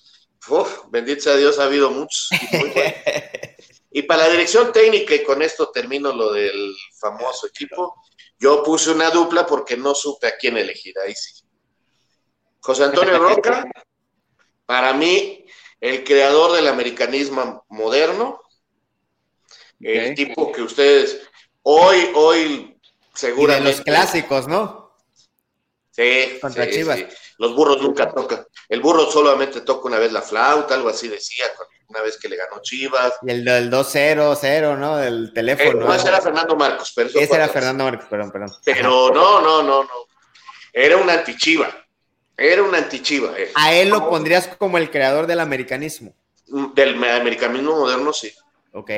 bendito sea Dios, ha habido muchos. y para la dirección técnica, y con esto termino lo del famoso equipo, yo puse una dupla porque no supe a quién elegir, ahí sí. José Antonio Roca, para mí, el creador del americanismo moderno, el tipo que ustedes hoy, hoy, seguramente. de los clásicos, ¿no? Sí, Contra Chivas. Los burros nunca tocan. El burro solamente toca una vez la flauta, algo así decía, una vez que le ganó Chivas. Y el del 2-0-0, ¿no? Del teléfono. Eh, no, ese era Fernando Marcos, pero Ese era Fernando Marcos, perdón, perdón. Pero no, no, no, no. Era un antichiva. Era un antichiva. A él lo pondrías como el creador del americanismo. Del americanismo moderno, sí. Ok.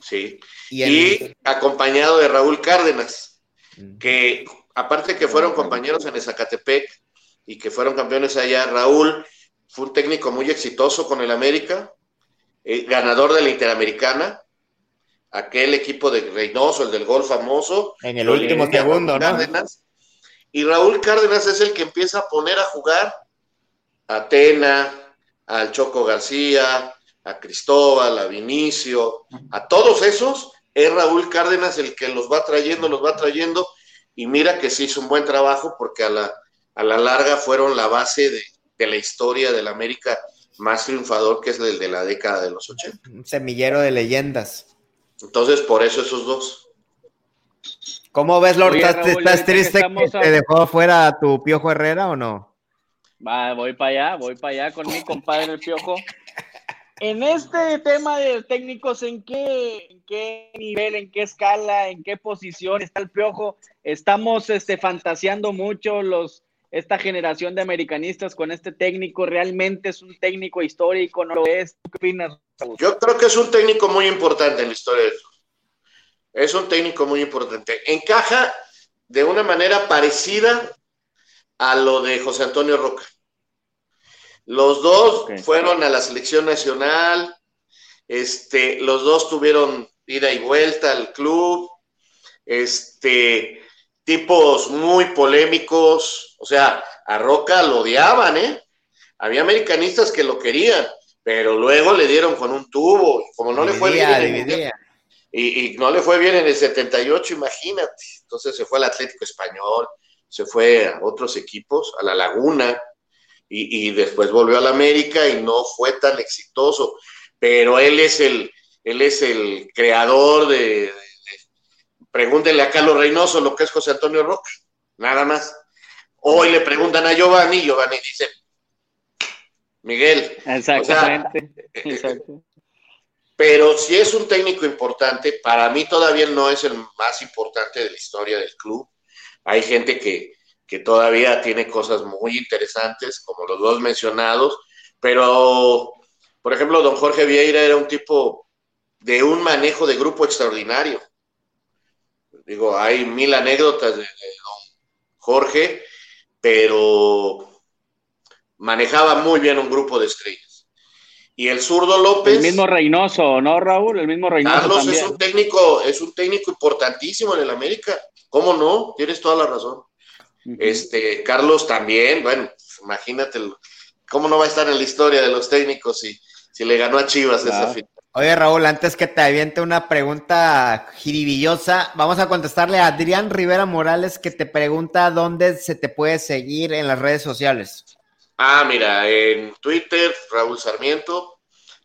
Sí. Y, acompañado de Raúl Cárdenas, que aparte que fueron compañeros en Zacatepec y que fueron campeones allá, Raúl fue un técnico muy exitoso con el América, eh, ganador de la Interamericana, aquel equipo de Reynoso, el del gol famoso. En el último segundo, ¿no? Y Raúl Cárdenas es el que empieza a poner a jugar a Tena, al Choco García, a Cristóbal, a Vinicio, a todos esos, es Raúl Cárdenas el que los va trayendo, los va trayendo, y mira que se hizo un buen trabajo porque a la, a la larga fueron la base de, la historia del América más triunfador que es el de la década de los 80. Un semillero de leyendas. Entonces, por eso esos dos. ¿Cómo ves, Lord? ¿Estás, triste que, te dejó fuera a tu Piojo Herrera o no? Va, voy para allá, voy para allá con mi compadre el Piojo. En este tema de técnicos, ¿en qué, qué nivel, en qué escala, en qué posición está el piojo? Estamos este, fantaseando mucho los, esta generación de americanistas con este técnico. ¿Realmente es un técnico histórico? ¿No lo es? ¿Qué opinas? Yo creo que es un técnico muy importante en la historia. Es un técnico muy importante. Encaja de una manera parecida a lo de José Antonio Roca. Los dos fueron a la selección nacional, este, los dos tuvieron ida y vuelta al club, este, tipos muy polémicos, o sea, a Roca lo odiaban, ¿eh? Había americanistas que lo querían, pero luego le dieron con un tubo, como no le fue bien. y, y, no le fue bien en el 78, imagínate. Entonces se fue al Atlético Español, se fue a otros equipos, a la Laguna, y, después volvió al América y no fue tan exitoso. Pero él es el, él es el creador de, pregúntenle a Carlos Reynoso lo que es José Antonio Roca, nada más. Hoy le preguntan a Giovanni, Giovanni dice, Miguel. Exactamente. Pero si es un técnico importante, para mí todavía no es el más importante de la historia del club. Hay gente que, que todavía tiene cosas muy interesantes, como los dos mencionados, pero, por ejemplo, don Jorge Vieira era un tipo de un manejo de grupo extraordinario. Digo, hay mil anécdotas de, de don Jorge, pero manejaba muy bien un grupo de estrellas. Y el zurdo López. El mismo Reynoso, ¿no, Raúl? El mismo Reynoso. Carlos es un técnico, es un técnico importantísimo en el América. ¿Cómo no? Tienes toda la razón. Este, Carlos también, bueno, imagínate, ¿cómo no va a estar en la historia de los técnicos si, si le ganó a Chivas esa final? Oye, Raúl, antes que te aviente una pregunta jiribillosa, vamos a contestarle a Adrián Rivera Morales que te pregunta dónde se te puede seguir en las redes sociales. Ah, mira, en Twitter, Raúl Sarmiento.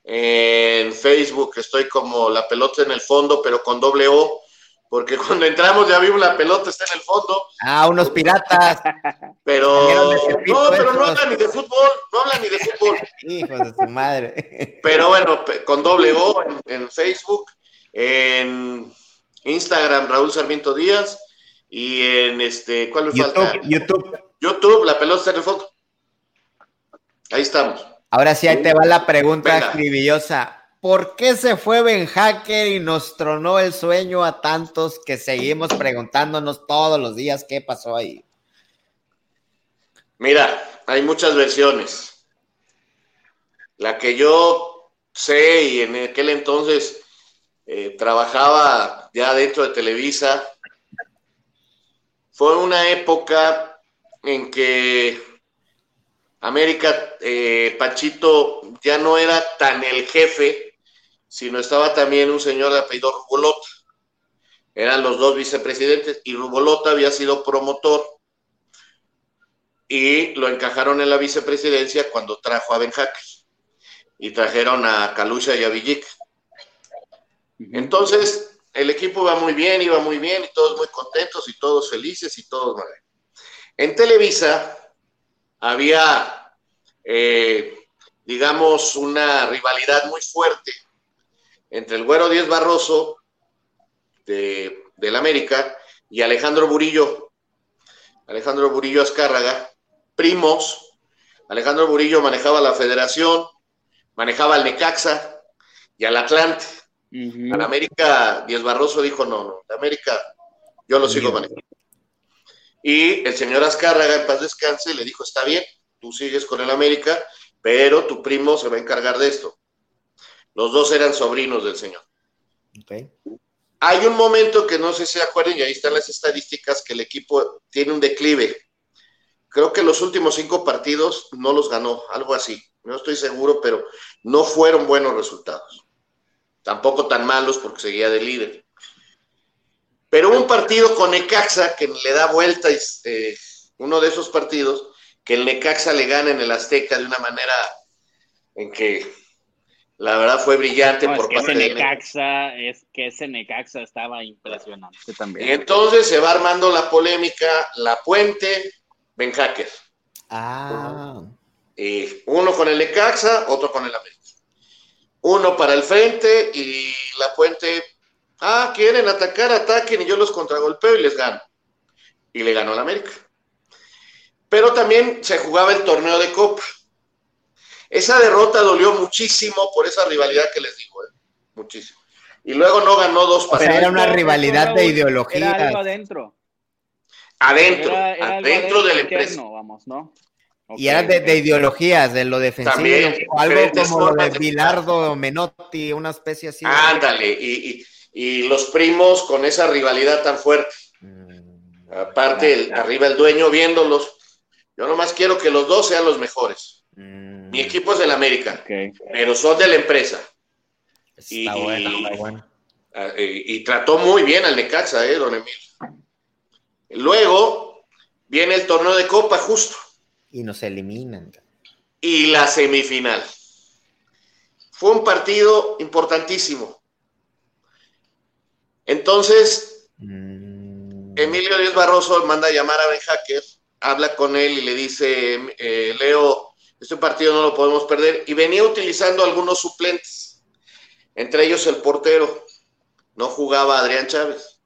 En Facebook estoy como la pelota en el fondo, pero con doble O, porque cuando entramos ya vimos la pelota está en el fondo. Ah, unos piratas. Pero no, pero no hablan ni de fútbol, no hablan ni de fútbol. Hijos de su madre. Pero bueno, con doble O en, Facebook, en Instagram Raúl Sarmiento Díaz y en este, ¿cuál me falta? YouTube. YouTube, la pelota está en el fondo. Ahí estamos. Ahora sí, ahí te va la pregunta escribillosa. ¿Por qué se fue Ben Hacker y nos tronó el sueño a tantos que seguimos preguntándonos todos los días qué pasó ahí? Mira, hay muchas versiones. La que yo sé y en aquel entonces eh, trabajaba ya dentro de Televisa, fue una época en que América, eh, Pachito ya no era tan el jefe, sino estaba también un señor de apellido Rubolota. Eran los dos vicepresidentes y Rubolota había sido promotor y lo encajaron en la vicepresidencia cuando trajo a Ben y trajeron a Calucha y a Villic. Entonces, el equipo iba muy bien, iba muy bien y todos muy contentos y todos felices y todos bien. En Televisa había, eh, digamos, una rivalidad muy fuerte entre el Güero Díez Barroso de, del América y Alejandro Burillo. Alejandro Burillo Azcárraga, primos. Alejandro Burillo manejaba la federación, manejaba al Necaxa y al Atlante. Al América, Díez Barroso dijo, no, no, América, yo lo sigo manejando. Y el señor Azcárraga, en paz descanse, le dijo, está bien, tú sigues con el América, pero tu primo se va a encargar de esto. Los dos eran sobrinos del señor. Hay un momento que no sé si se acuerdan, y ahí están las estadísticas, que el equipo tiene un declive. Creo que los últimos cinco partidos no los ganó, algo así. No estoy seguro, pero no fueron buenos resultados. Tampoco tan malos porque seguía de líder. Pero un partido con Necaxa que le da vuelta, eh, uno de esos partidos, que el Necaxa le gana en el Azteca de una manera en que la verdad fue brillante por es parte ese Necaxa, Es que ese Necaxa estaba impresionante también. Y entonces se va armando la polémica, la puente, Ben Hacker. Ah. Y uno con el Necaxa, otro con el América. Uno para el frente y la puente Ah, quieren atacar, ataquen y yo los contragolpeo y les gano. Y le ganó al América. Pero también se jugaba el torneo de Copa. Esa derrota dolió muchísimo por esa rivalidad que les digo, ¿eh? muchísimo. Y luego no ganó dos partidos. era una rivalidad de ideología. Era algo adentro. Adentro, adentro de la empresa. Vamos, ¿no? Y era de, ideologías, de lo defensivo, También, algo como lo de Bilardo Menotti, una especie así. Ándale, y, y los primos con esa rivalidad tan fuerte. Mm. Aparte, arriba el dueño viéndolos. Yo nomás quiero que los dos sean los mejores. Mm. Mi equipo es del América, pero son de la empresa. Está bueno, está bueno. Ah, y, trató muy bien al Necaxa, ¿eh, don Emil? Luego viene el torneo de Copa, justo. Y nos eliminan. Y la semifinal. Fue un partido importantísimo. Entonces, mm. Emilio Díaz Barroso manda a llamar a Ben Hacker, habla con él y le dice, eh, Leo, este partido no lo podemos perder. Y venía utilizando algunos suplentes, entre ellos el portero. No jugaba Adrián Chávez,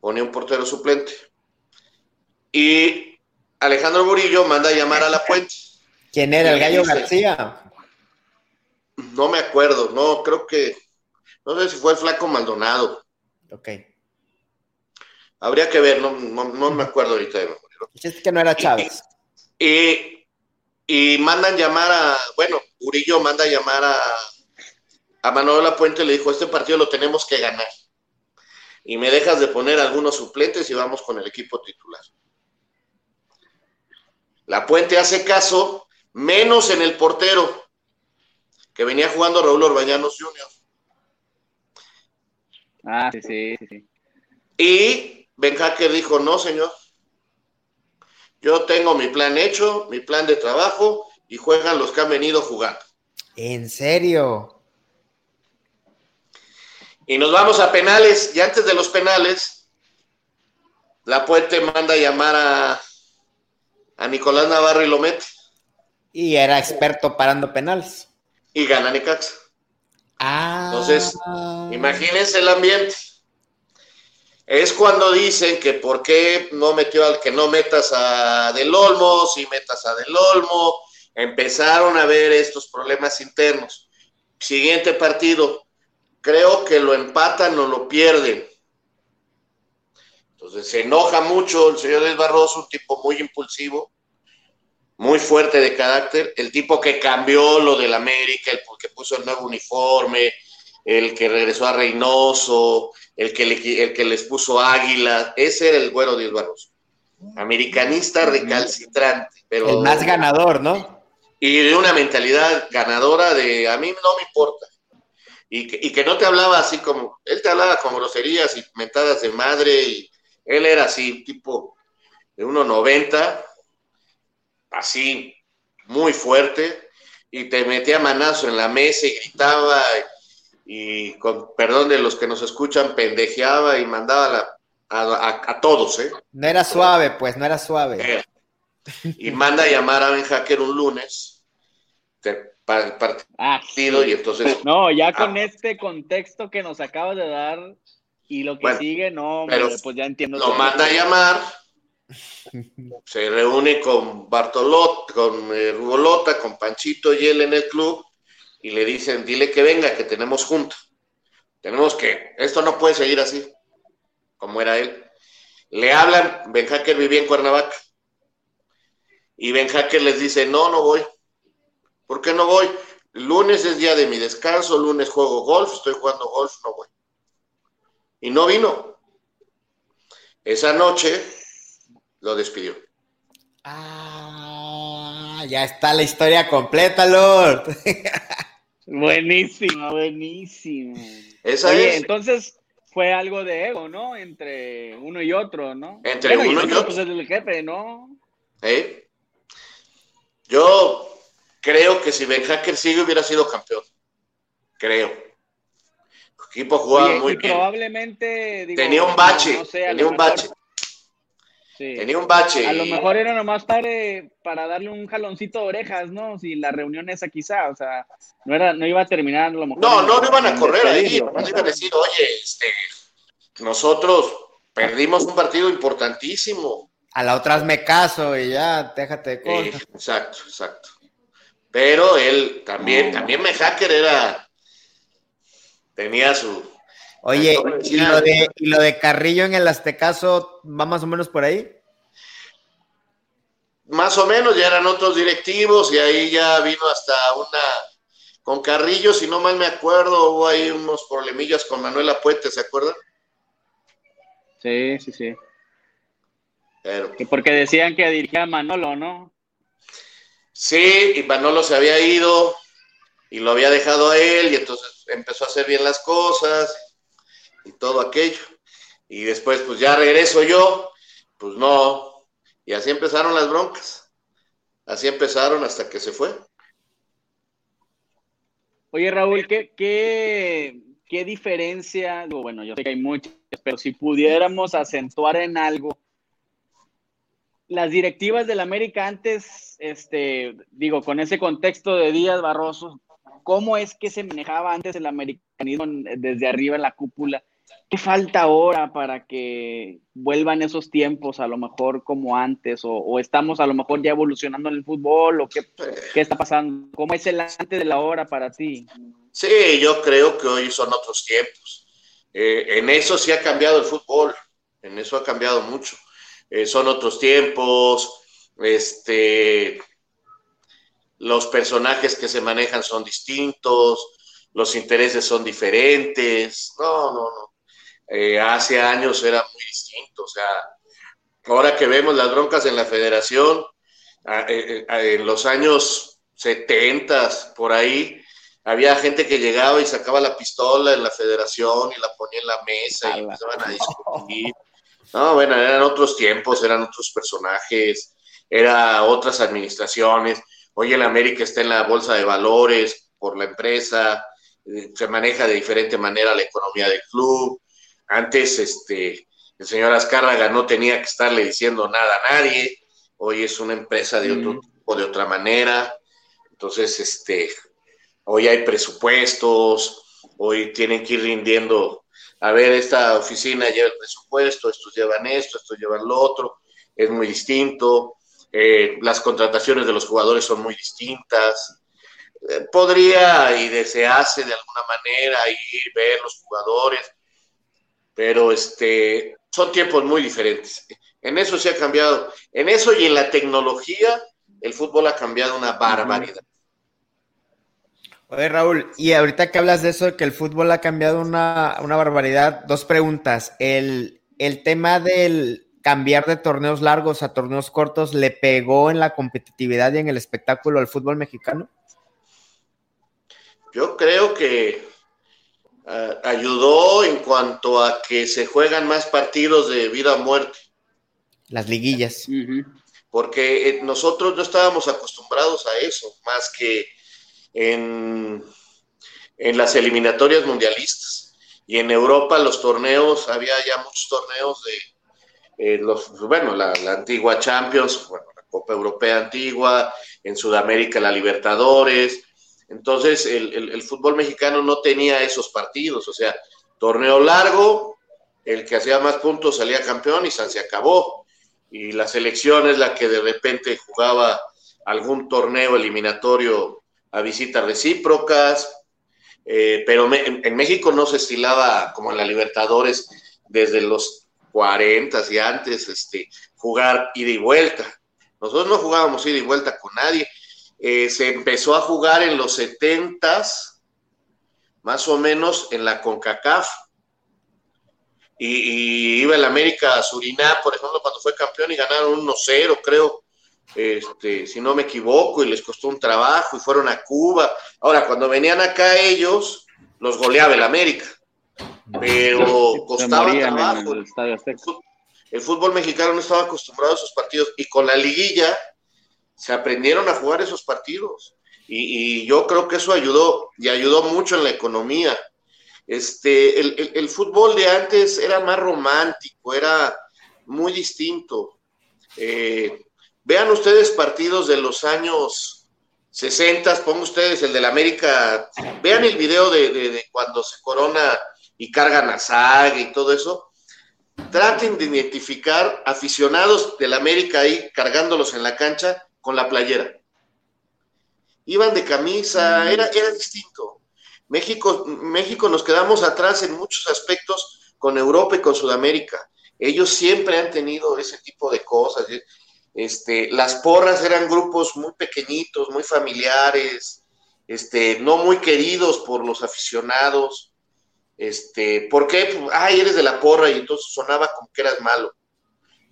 ponía un portero suplente. Y Alejandro Murillo manda a llamar a la puente. ¿Quién era? ¿El Gallo García? No me acuerdo, no, creo que, no sé si fue el Flaco Maldonado. Ok. Habría que ver, no, me acuerdo ahorita. Es que no era Chávez. Y, y mandan llamar a, bueno, Murillo manda a llamar a, a Manuel Puente y le dijo, este partido lo tenemos que ganar. Y me dejas de poner algunos suplentes y vamos con el equipo titular. La Puente hace caso, menos en el portero, que venía jugando Raúl Orbañanos Jr. Ah, sí, sí, sí. Y Ben Hacker dijo, no, señor, yo tengo mi plan hecho, mi plan de trabajo y juegan los que han venido jugando. ¿En serio? Y nos vamos a penales. Y antes de los penales, la Puente manda a llamar a, a Nicolás Navarro y lo mete. Y era experto parando penales. Y gana Necaxa. Ah. Entonces, imagínense el ambiente es cuando dicen que por qué no metió al que no metas a Del Olmo, si metas a Del Olmo, empezaron a ver estos problemas internos. Siguiente partido, creo que lo empatan o lo pierden. Entonces se enoja mucho el señor Luis Barroso, un tipo muy impulsivo, muy fuerte de carácter, el tipo que cambió lo del América, el que puso el nuevo uniforme, el que regresó a Reynoso, el que, el que les puso águila, ese era el güero de Barroso. Americanista recalcitrante, pero... El más ganador, ¿no? Y de una mentalidad ganadora de a mí no me importa. Y que, y que no te hablaba así como, él te hablaba con groserías y mentadas de madre, y él era así, tipo de 1,90, así, muy fuerte, y te metía manazo en la mesa y gritaba, y con perdón de los que nos escuchan, pendejeaba y mandaba a, todos, ¿eh? No era suave, pues, no era suave. Eh, y manda a llamar a Ben Hacker un lunes para el ah, partido y entonces... No, ya con ah. este contexto que nos acabas de dar y lo que sigue, no, pero pues ya entiendo. Lo manda a llamar, se reúne con Bartolot, con eh, Rugolota, con Panchito y él en el club y le dicen, dile que venga, que tenemos junto. Tenemos que, esto no puede seguir así, como era él. Le hablan, Ben Hacker vivía en Cuernavaca. Y Ben Hacker les dice, no, no voy. ¿Por qué no voy? Lunes es día de mi descanso, lunes juego golf, estoy jugando golf, no voy. Y no vino. Esa noche lo despidió. Ah, ya está la historia completa, Lord. Buenísimo, buenísimo. Esa Oye, entonces fue algo de ego, ¿no? Entre uno y otro, ¿no? Entre uno y, otro. Pues es el jefe, ¿no? ¿Eh? Yo creo que si Ben Hacker sigue hubiera sido campeón. Creo. El equipo jugaba muy bien. Probablemente. tenía un bache. tenía un bache. Tenía un bache. A lo mejor era nomás para, para darle un jaloncito de orejas, ¿no? Si la reunión esa quizá, o sea, no, era, no iba a terminar lo mejor. No, no, no iban a correr ahí, no iban a decir, oye, este, nosotros perdimos un partido importantísimo. A la otra me caso y ya, déjate de cosas. exacto, exacto. Pero él también, también me hacker era, tenía su, Oye, ¿y lo, de, ¿y lo de Carrillo en el Aztecaso va más o menos por ahí? Más o menos, ya eran otros directivos y ahí ya vino hasta una... Con Carrillo, si no mal me acuerdo, hubo ahí unos problemillas con Manuela Puente, ¿se acuerdan? Sí, sí, sí. Pero... porque decían que dirigía a Manolo, ¿no? Sí, y Manolo se había ido y lo había dejado a él y entonces empezó a hacer bien las cosas y todo aquello. Y después, pues ya regreso yo, pues no. Y así empezaron las broncas. Así empezaron hasta que se fue. Oye, Raúl, ¿qué, qué, qué diferencia? Bueno, yo sé que hay muchas, pero si pudiéramos acentuar en algo, las directivas del América antes, este, digo, con ese contexto de Díaz Barroso, ¿cómo es que se manejaba antes el americanismo desde arriba en la cúpula? ¿Qué falta ahora para que vuelvan esos tiempos a lo mejor como antes? O, estamos a lo mejor ya evolucionando en el fútbol? ¿O qué, está pasando? ¿Cómo es el antes de la hora para ti? Sí, yo creo que hoy son otros tiempos. Eh, en eso sí ha cambiado el fútbol, en eso ha cambiado mucho. Eh, son otros tiempos, este, los personajes que se manejan son distintos, los intereses son diferentes. No, no, no. Eh, hace años era muy distinto. O sea, ahora que vemos las broncas en la federación, eh, eh, en los años 70, por ahí, había gente que llegaba y sacaba la pistola en la federación y la ponía en la mesa y empezaban a discutir. No, bueno, eran otros tiempos, eran otros personajes, eran otras administraciones. Hoy el América está en la bolsa de valores por la empresa, se maneja de diferente manera la economía del club. Antes, este, el señor Azcárraga no tenía que estarle diciendo nada a nadie. Hoy es una empresa de otro tipo, de otra manera. Entonces, este, hoy hay presupuestos, hoy tienen que ir rindiendo. A ver, esta oficina lleva el presupuesto, estos llevan esto, estos llevan lo otro. Es muy distinto. Eh, las contrataciones de los jugadores son muy distintas. Eh, podría y desease de alguna manera ir ver los jugadores, pero este, son tiempos muy diferentes. En eso se ha cambiado. En eso y en la tecnología, el fútbol ha cambiado una barbaridad. Oye, Raúl, y ahorita que hablas de eso, que el fútbol ha cambiado una, barbaridad, dos preguntas. El, el tema del cambiar de torneos largos a torneos cortos, ¿le pegó en la competitividad y en el espectáculo al fútbol mexicano? Yo creo que Ah, ayudó en cuanto a que se juegan más partidos de vida o muerte. Las liguillas. Porque eh, nosotros no estábamos acostumbrados a eso, más que en, en las eliminatorias mundialistas. Y en Europa los torneos, había ya muchos torneos de, eh, los, bueno, la, la, antigua Champions, bueno, la Copa Europea antigua, en Sudamérica la Libertadores, entonces, el, fútbol mexicano no tenía esos partidos, o sea, torneo largo, el que hacía más puntos salía campeón y se acabó. Y la selección es la que de repente jugaba algún torneo eliminatorio a visitas recíprocas, eh, pero en, México no se estilaba como en la Libertadores desde los 40 y antes, este, jugar ida y vuelta. Nosotros no jugábamos ida y vuelta con nadie eh, se empezó a jugar en los setentas, más o menos en la CONCACAF. Y, iba el América a Surinam, por ejemplo, cuando fue campeón y ganaron 1-0, creo, este, si no me equivoco, y les costó un trabajo y fueron a Cuba. Ahora, cuando venían acá ellos, los goleaba el América, pero costaba trabajo. El, el fútbol mexicano no estaba acostumbrado a esos partidos y con la liguilla se aprendieron a jugar esos partidos. Y, yo creo que eso ayudó y ayudó mucho en la economía. Este, el, fútbol de antes era más romántico, era muy distinto. Eh, vean ustedes partidos de los años 60, pongan ustedes el del América, vean el video de, cuando se corona y cargan a Saga y todo eso. Traten de identificar aficionados del América ahí cargándolos en la cancha con la playera. Iban de camisa, mm. era, era distinto. México, México nos quedamos atrás en muchos aspectos con Europa y con Sudamérica. Ellos siempre han tenido ese tipo de cosas. Este, las porras eran grupos muy pequeñitos, muy familiares, este, no muy queridos por los aficionados. Este, ¿Por qué? Pues, ay, eres de la porra y entonces sonaba como que eras malo,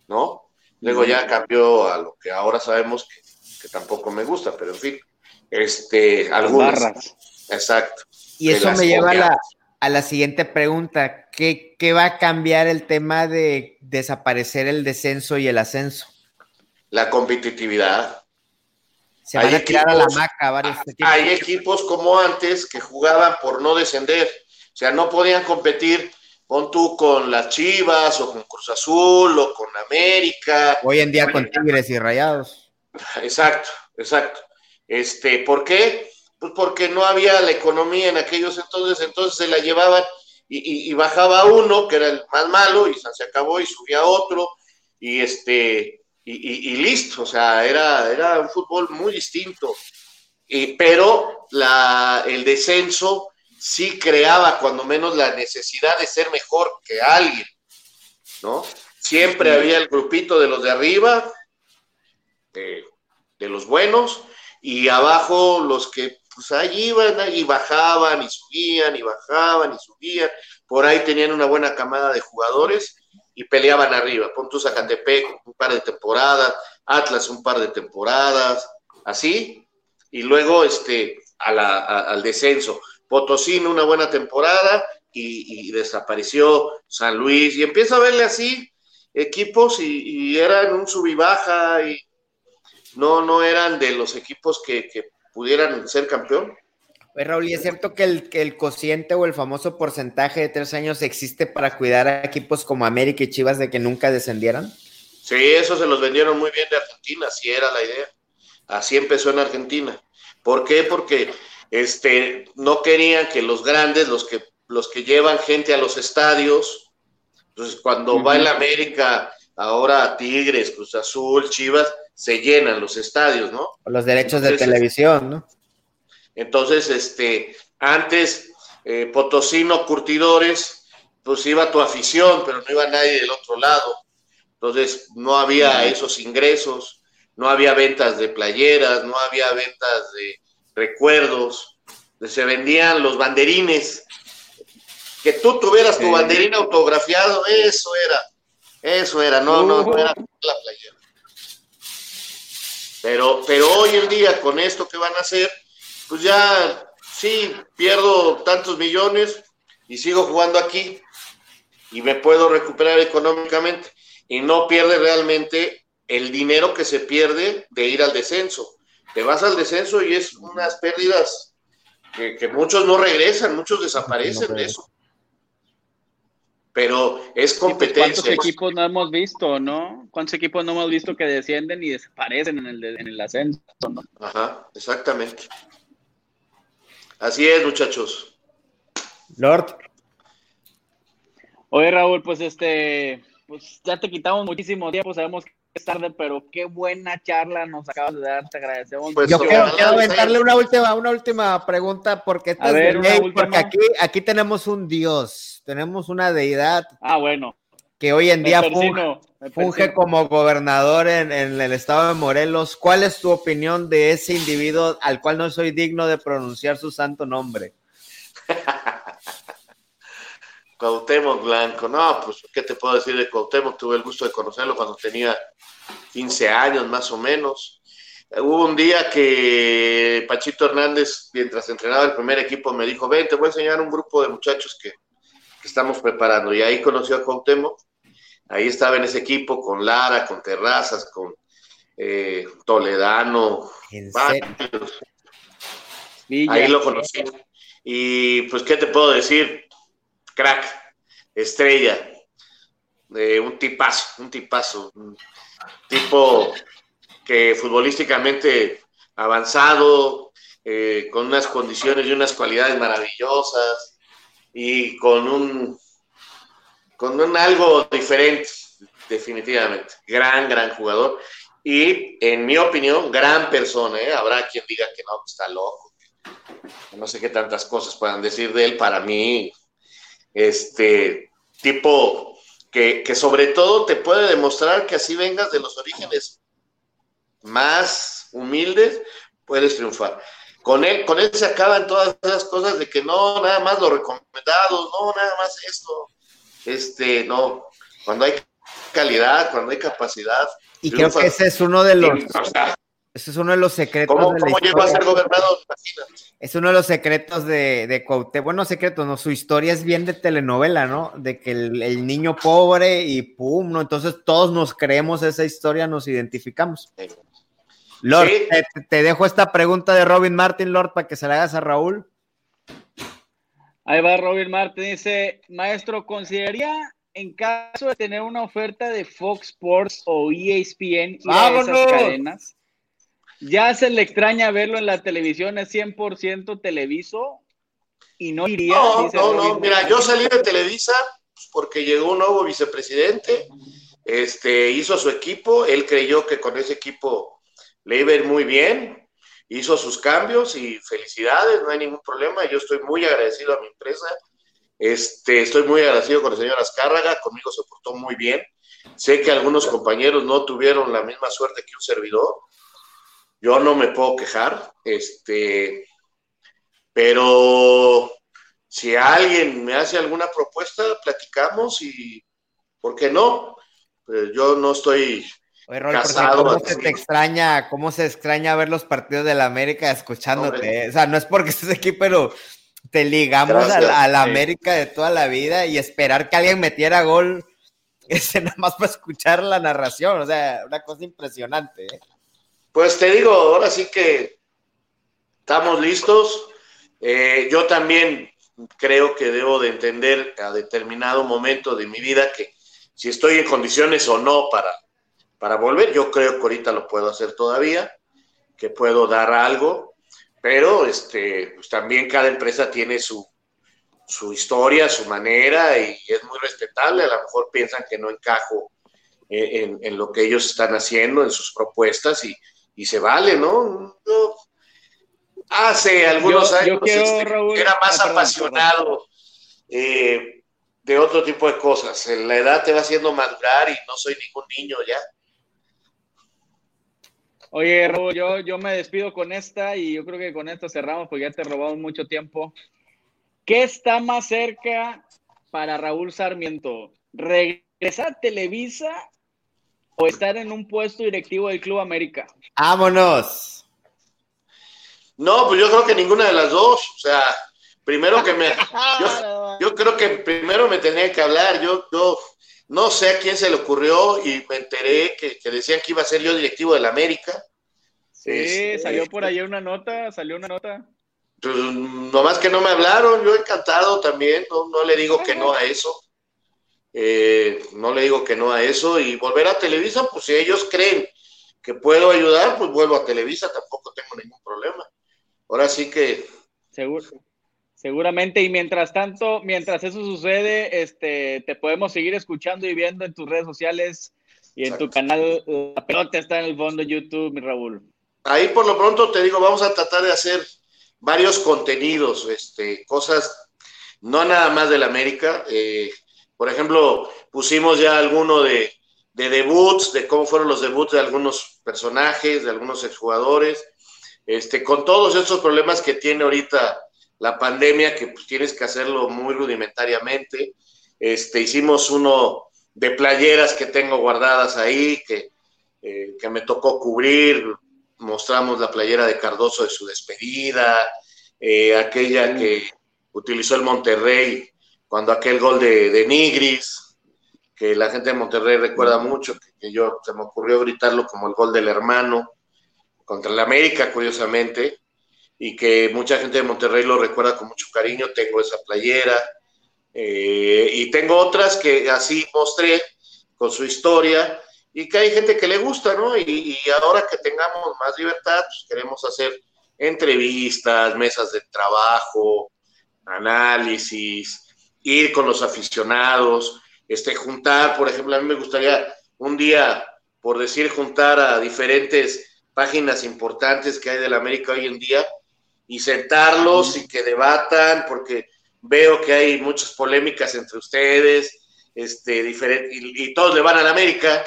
¿no? Luego ya cambió a lo que ahora sabemos que, que tampoco me gusta, pero en fin, este, algunas. Exacto. Y eso me lleva a la, a la, siguiente pregunta. ¿Qué, ¿Qué va a cambiar el tema de desaparecer el descenso y el ascenso? La competitividad. Se van a tirar a la maca varios equipos. Hay equipos como antes que jugaban por no descender. O sea, no podían competir pon tú con las Chivas o con Cruz Azul o con América. Hoy en día con Tigres y Rayados. Exacto, exacto. Este, ¿por qué? Pues porque no había la economía en aquellos entonces, entonces se la llevaban y, bajaba uno, que era el más malo, y se acabó, y subía otro, y este, y, listo, o sea, era, era un fútbol muy distinto. pero la, el descenso sí creaba cuando menos la necesidad de ser mejor que alguien, ¿no? Siempre había el grupito de los de arriba, de, los buenos, y abajo los que pues ahí iban y bajaban y subían y bajaban y subían, por ahí tenían una buena camada de jugadores y peleaban arriba. Pon Zacatepec un par de temporadas, Atlas un par de temporadas, así, y luego este, al descenso. Potosí una buena temporada y, desapareció San Luis. Y empieza a verle así equipos y, eran un sub y baja y no, no eran de los equipos que, pudieran ser campeón. Pues Raúl, ¿y es cierto que el, que el cociente o el famoso porcentaje de tres años existe para cuidar a equipos como América y Chivas de que nunca descendieran? Sí, eso se los vendieron muy bien de Argentina, así era la idea. Así empezó en Argentina. ¿Por qué? Porque este, no querían que los grandes, los que, los que llevan gente a los estadios, entonces cuando va el América, ahora Tigres, Cruz Azul, Chivas, se llenan los estadios, ¿no? Los derechos de televisión, ¿no? Entonces, este, antes, eh, Potosino, Curtidores, pues iba tu afición, pero no iba nadie del otro lado. Entonces, no había esos ingresos, no había ventas de playeras, no había ventas de, recuerdos, se vendían los banderines, que tú tuvieras tu banderín autografiado, eso era, eso era, no, no, no era la playera. Pero, pero hoy en día, con esto que van a hacer, pues ya, sí, pierdo tantos millones y sigo jugando aquí y me puedo recuperar económicamente. Y no pierde realmente el dinero que se pierde de ir al descenso. Te vas al descenso y es unas pérdidas que, muchos no regresan, muchos desaparecen de eso. Pero es pues, competencia. ¿Cuántos equipos no hemos visto, no? ¿Cuántos equipos no hemos visto que descienden y desaparecen en el, en el ascenso, no? Ajá, exactamente. Así es, muchachos. Lord. Oye, Raúl, pues este, pues ya te quitamos muchísimo tiempo, sabemos que es tarde, pero qué buena charla nos acabas de dar, te agradecemos. Pues yo quiero, aventarle una última, una última pregunta, porque, porque aquí, aquí tenemos un dios, tenemos una deidad. Ah, bueno. Que hoy en día funge, como gobernador en, en, el estado de Morelos. ¿Cuál es tu opinión de ese individuo al cual no soy digno de pronunciar su santo nombre? Cuauhtémoc Blanco, no, pues, ¿qué te puedo decir de Cuauhtémoc? Tuve el gusto de conocerlo cuando tenía 15 años más o menos. Hubo un día que Pachito Hernández, mientras entrenaba el primer equipo, me dijo, ven, te voy a enseñar un grupo de muchachos que, estamos preparando. Y ahí conoció a Cuauhtémoc, ahí estaba en ese equipo con Lara, con Terrazas, con eh, Toledano, Ahí lo conocí. Y pues, ¿qué te puedo decir? Crack, estrella, un tipazo, un tipazo, un tipo que futbolísticamente avanzado, eh, con unas condiciones y unas cualidades maravillosas y con un con un algo diferente, definitivamente. Gran, gran jugador. Y en mi opinión, gran persona. ¿eh? Habrá quien diga que no, está loco. No sé qué tantas cosas puedan decir de él. Para mí, este tipo que, sobre todo te puede demostrar que así vengas de los orígenes más humildes, puedes triunfar. Con él, con él se acaban todas esas cosas de que no, nada más lo recomendado, no, nada más esto. Este, no. Cuando hay calidad, cuando hay capacidad, Y creo que ese es uno de los. Ese es uno de los secretos. ¿Cómo, cómo llegó a ser gobernador? Es uno de los secretos de, de Cuauhtémoc. Bueno, secretos, ¿no? Su historia es bien de telenovela, ¿no? De que el, niño pobre y pum, ¿no? Entonces todos nos creemos esa historia, nos identificamos. Lord, te, te, dejo esta pregunta de Robin Martin, Lord, para que se la hagas a Raúl. Ahí va Robin Martin, dice, maestro, ¿consideraría en caso de tener una oferta de Fox Sports o ESPN y esas cadenas, ya se le extraña verlo en la televisión, es 100% televiso y no iría. No, no, no, mira, yo salí de Televisa porque llegó un nuevo vicepresidente, este, hizo su equipo, él creyó que con ese equipo le iba a ir muy bien, hizo sus cambios y felicidades, no hay ningún problema, yo estoy muy agradecido a mi empresa este, estoy muy agradecido con el señor Azcárraga, conmigo se portó muy bien. Sé que algunos compañeros no tuvieron la misma suerte que un servidor. Yo no me puedo quejar, este, pero si alguien me hace alguna propuesta, platicamos y, ¿por qué no? Pues yo no estoy casado. ¿Cómo se te extraña, cómo se extraña ver los partidos de la América escuchándote? O sea, no es porque estés aquí, pero te ligamos a la, América de toda la vida y esperar que alguien metiera gol, ese nada más para escuchar la narración, o sea, una cosa impresionante. ¿eh? Pues te digo, ahora sí que estamos listos. Eh, yo también creo que debo de entender a determinado momento de mi vida que si estoy en condiciones o no para, para volver, yo creo que ahorita lo puedo hacer todavía, que puedo dar algo, pero este, pues también cada empresa tiene su, historia, su manera y es muy respetable. A lo mejor piensan que no encajo en, lo que ellos están haciendo, en sus propuestas y, se vale, ¿no? hace algunos años este, era más ah, apasionado eh, de otro tipo de cosas. La edad te va haciendo madurar y no soy ningún niño ya. Oye, Raúl, yo, yo me despido con esta y yo creo que con esto cerramos porque ya te he robado mucho tiempo. ¿Qué está más cerca para Raúl Sarmiento? ¿Regresar a Televisa o estar en un puesto directivo del Club América? ¡Vámonos! No, pues yo creo que ninguna de las dos. O sea, primero que me. Yo, creo que primero me tenía que hablar. Yo, yo no sé a quién se le ocurrió y me enteré que, decían que iba a ser yo directivo del América. Sí, este, salió por ahí una nota, salió una nota. Pues nomás que no me hablaron, yo encantado también, no, le digo que no a eso. Eh, no le digo que no a eso y volver a Televisa, pues si ellos creen que puedo ayudar, pues vuelvo a Televisa, tampoco tengo ningún problema. Ahora sí que... Seguro. Seguramente, y mientras tanto, mientras eso sucede, este, te podemos seguir escuchando y viendo en tus redes sociales y en tu canal La Pelota está en el fondo YouTube, mi Raúl. Ahí por lo pronto te digo, vamos a tratar de hacer varios contenidos, este, cosas, no nada más del América. Eh, por ejemplo, pusimos ya alguno de, de debuts, de cómo fueron los debuts de algunos personajes, de algunos exjugadores, este, con todos esos problemas que tiene ahorita la pandemia, que pues tienes que hacerlo muy rudimentariamente. Este, hicimos uno de playeras que tengo guardadas ahí, que, eh, que me tocó cubrir. Mostramos la playera de Cardoso de su despedida, eh, aquella que utilizó el Monterrey cuando aquel gol de, Nigris, que la gente de Monterrey recuerda mucho, que, que, yo se me ocurrió gritarlo como el gol del hermano contra el América, curiosamente y que mucha gente de Monterrey lo recuerda con mucho cariño. Tengo esa playera eh, y tengo otras que así mostré con su historia y que hay gente que le gusta, ¿no? Y, ahora que tengamos más libertad, pues queremos hacer entrevistas, mesas de trabajo, análisis, ir con los aficionados, este, juntar, por ejemplo, a mí me gustaría un día, por decir, juntar a diferentes páginas importantes que hay de la América hoy en día y sentarlos y que debatan, porque veo que hay muchas polémicas entre ustedes, este, diferente, y, todos le van a la América.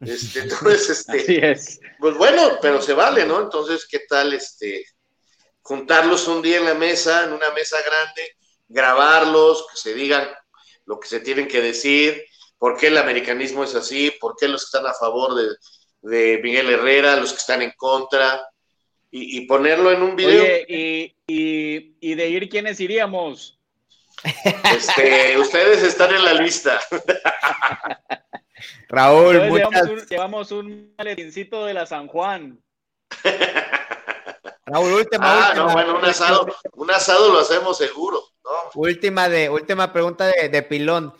Este, entonces, este, pues bueno, pero se vale, ¿no? Entonces, ¿qué tal este juntarlos un día en la mesa, en una mesa grande, grabarlos, que se digan lo que se tienen que decir, por qué el americanismo es así, por qué los que están a favor de, de Miguel Herrera, los que están en contra, y, ponerlo en un video. Oye, y, de ir, ¿quiénes iríamos? Este, ustedes están en la lista. Raúl, llevamos, un, llevamos de la San Juan. Raúl, última. Ah, no, bueno, un asado, un asado lo hacemos seguro. Última, de, última pregunta de, de Pilón.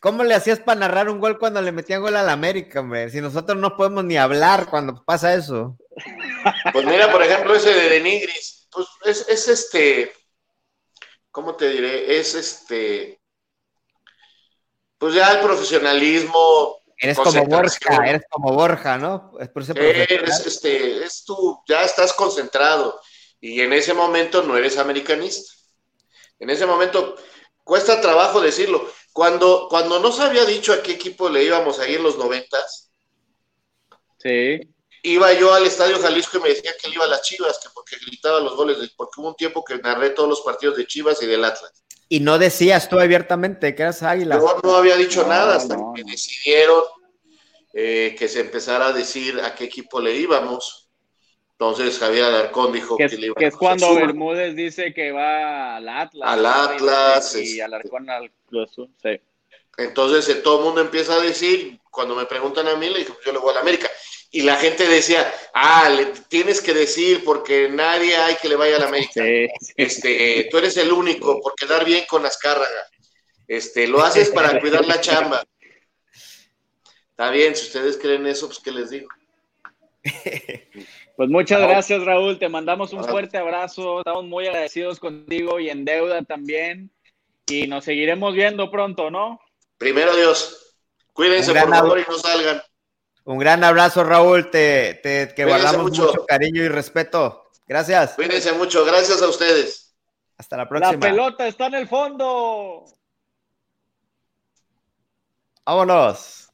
¿Cómo le hacías para narrar un gol cuando le metían gol al América, hombre? Si nosotros no podemos ni hablar cuando pasa eso. Pues mira, por ejemplo, ese de Denigris, pues es, es este, ¿cómo te diré? Es este, pues ya el profesionalismo. Eres como Borja, eres como Borja, ¿no? Es por eres, este, es tú, ya estás concentrado y en ese momento no eres americanista. En ese momento cuesta trabajo decirlo. Cuando, cuando no se había dicho a qué equipo le íbamos a ir en los noventas, sí. iba yo al Estadio Jalisco y me decía que le iba a las Chivas, que porque gritaba los goles, porque hubo un tiempo que narré todos los partidos de Chivas y del Atlas. Y no decías tú abiertamente que eras águila. Yo no había dicho nada hasta que decidieron eh, que se empezara a decir a qué equipo le íbamos. Entonces Javier Alarcón dijo que, le iba que es cuando Bermúdez dice que va al Atlas. Al Atlas. Y, este, Alarcón al Cruz sí. Entonces eh, todo el mundo empieza a decir, cuando me preguntan a mí, le digo, yo le voy a la América. Y la gente decía, ah, le tienes que decir porque nadie hay que le vaya a la América. Este, tú eres el único por quedar bien con las cargas. Este, lo haces para cuidar la chamba. Está bien, si ustedes creen eso, pues qué les digo. Pues muchas gracias, Raúl. Te mandamos un fuerte abrazo. Estamos muy agradecidos contigo y en deuda también. Y nos seguiremos viendo pronto, ¿no? Primero Dios. Cuídense, por favor, y no salgan. Un gran abrazo, Raúl. Te, te que guardamos mucho. cariño y respeto. Gracias. Cuídense mucho. Gracias a ustedes. Hasta la próxima. La pelota está en el fondo. Vámonos.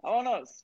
Vámonos.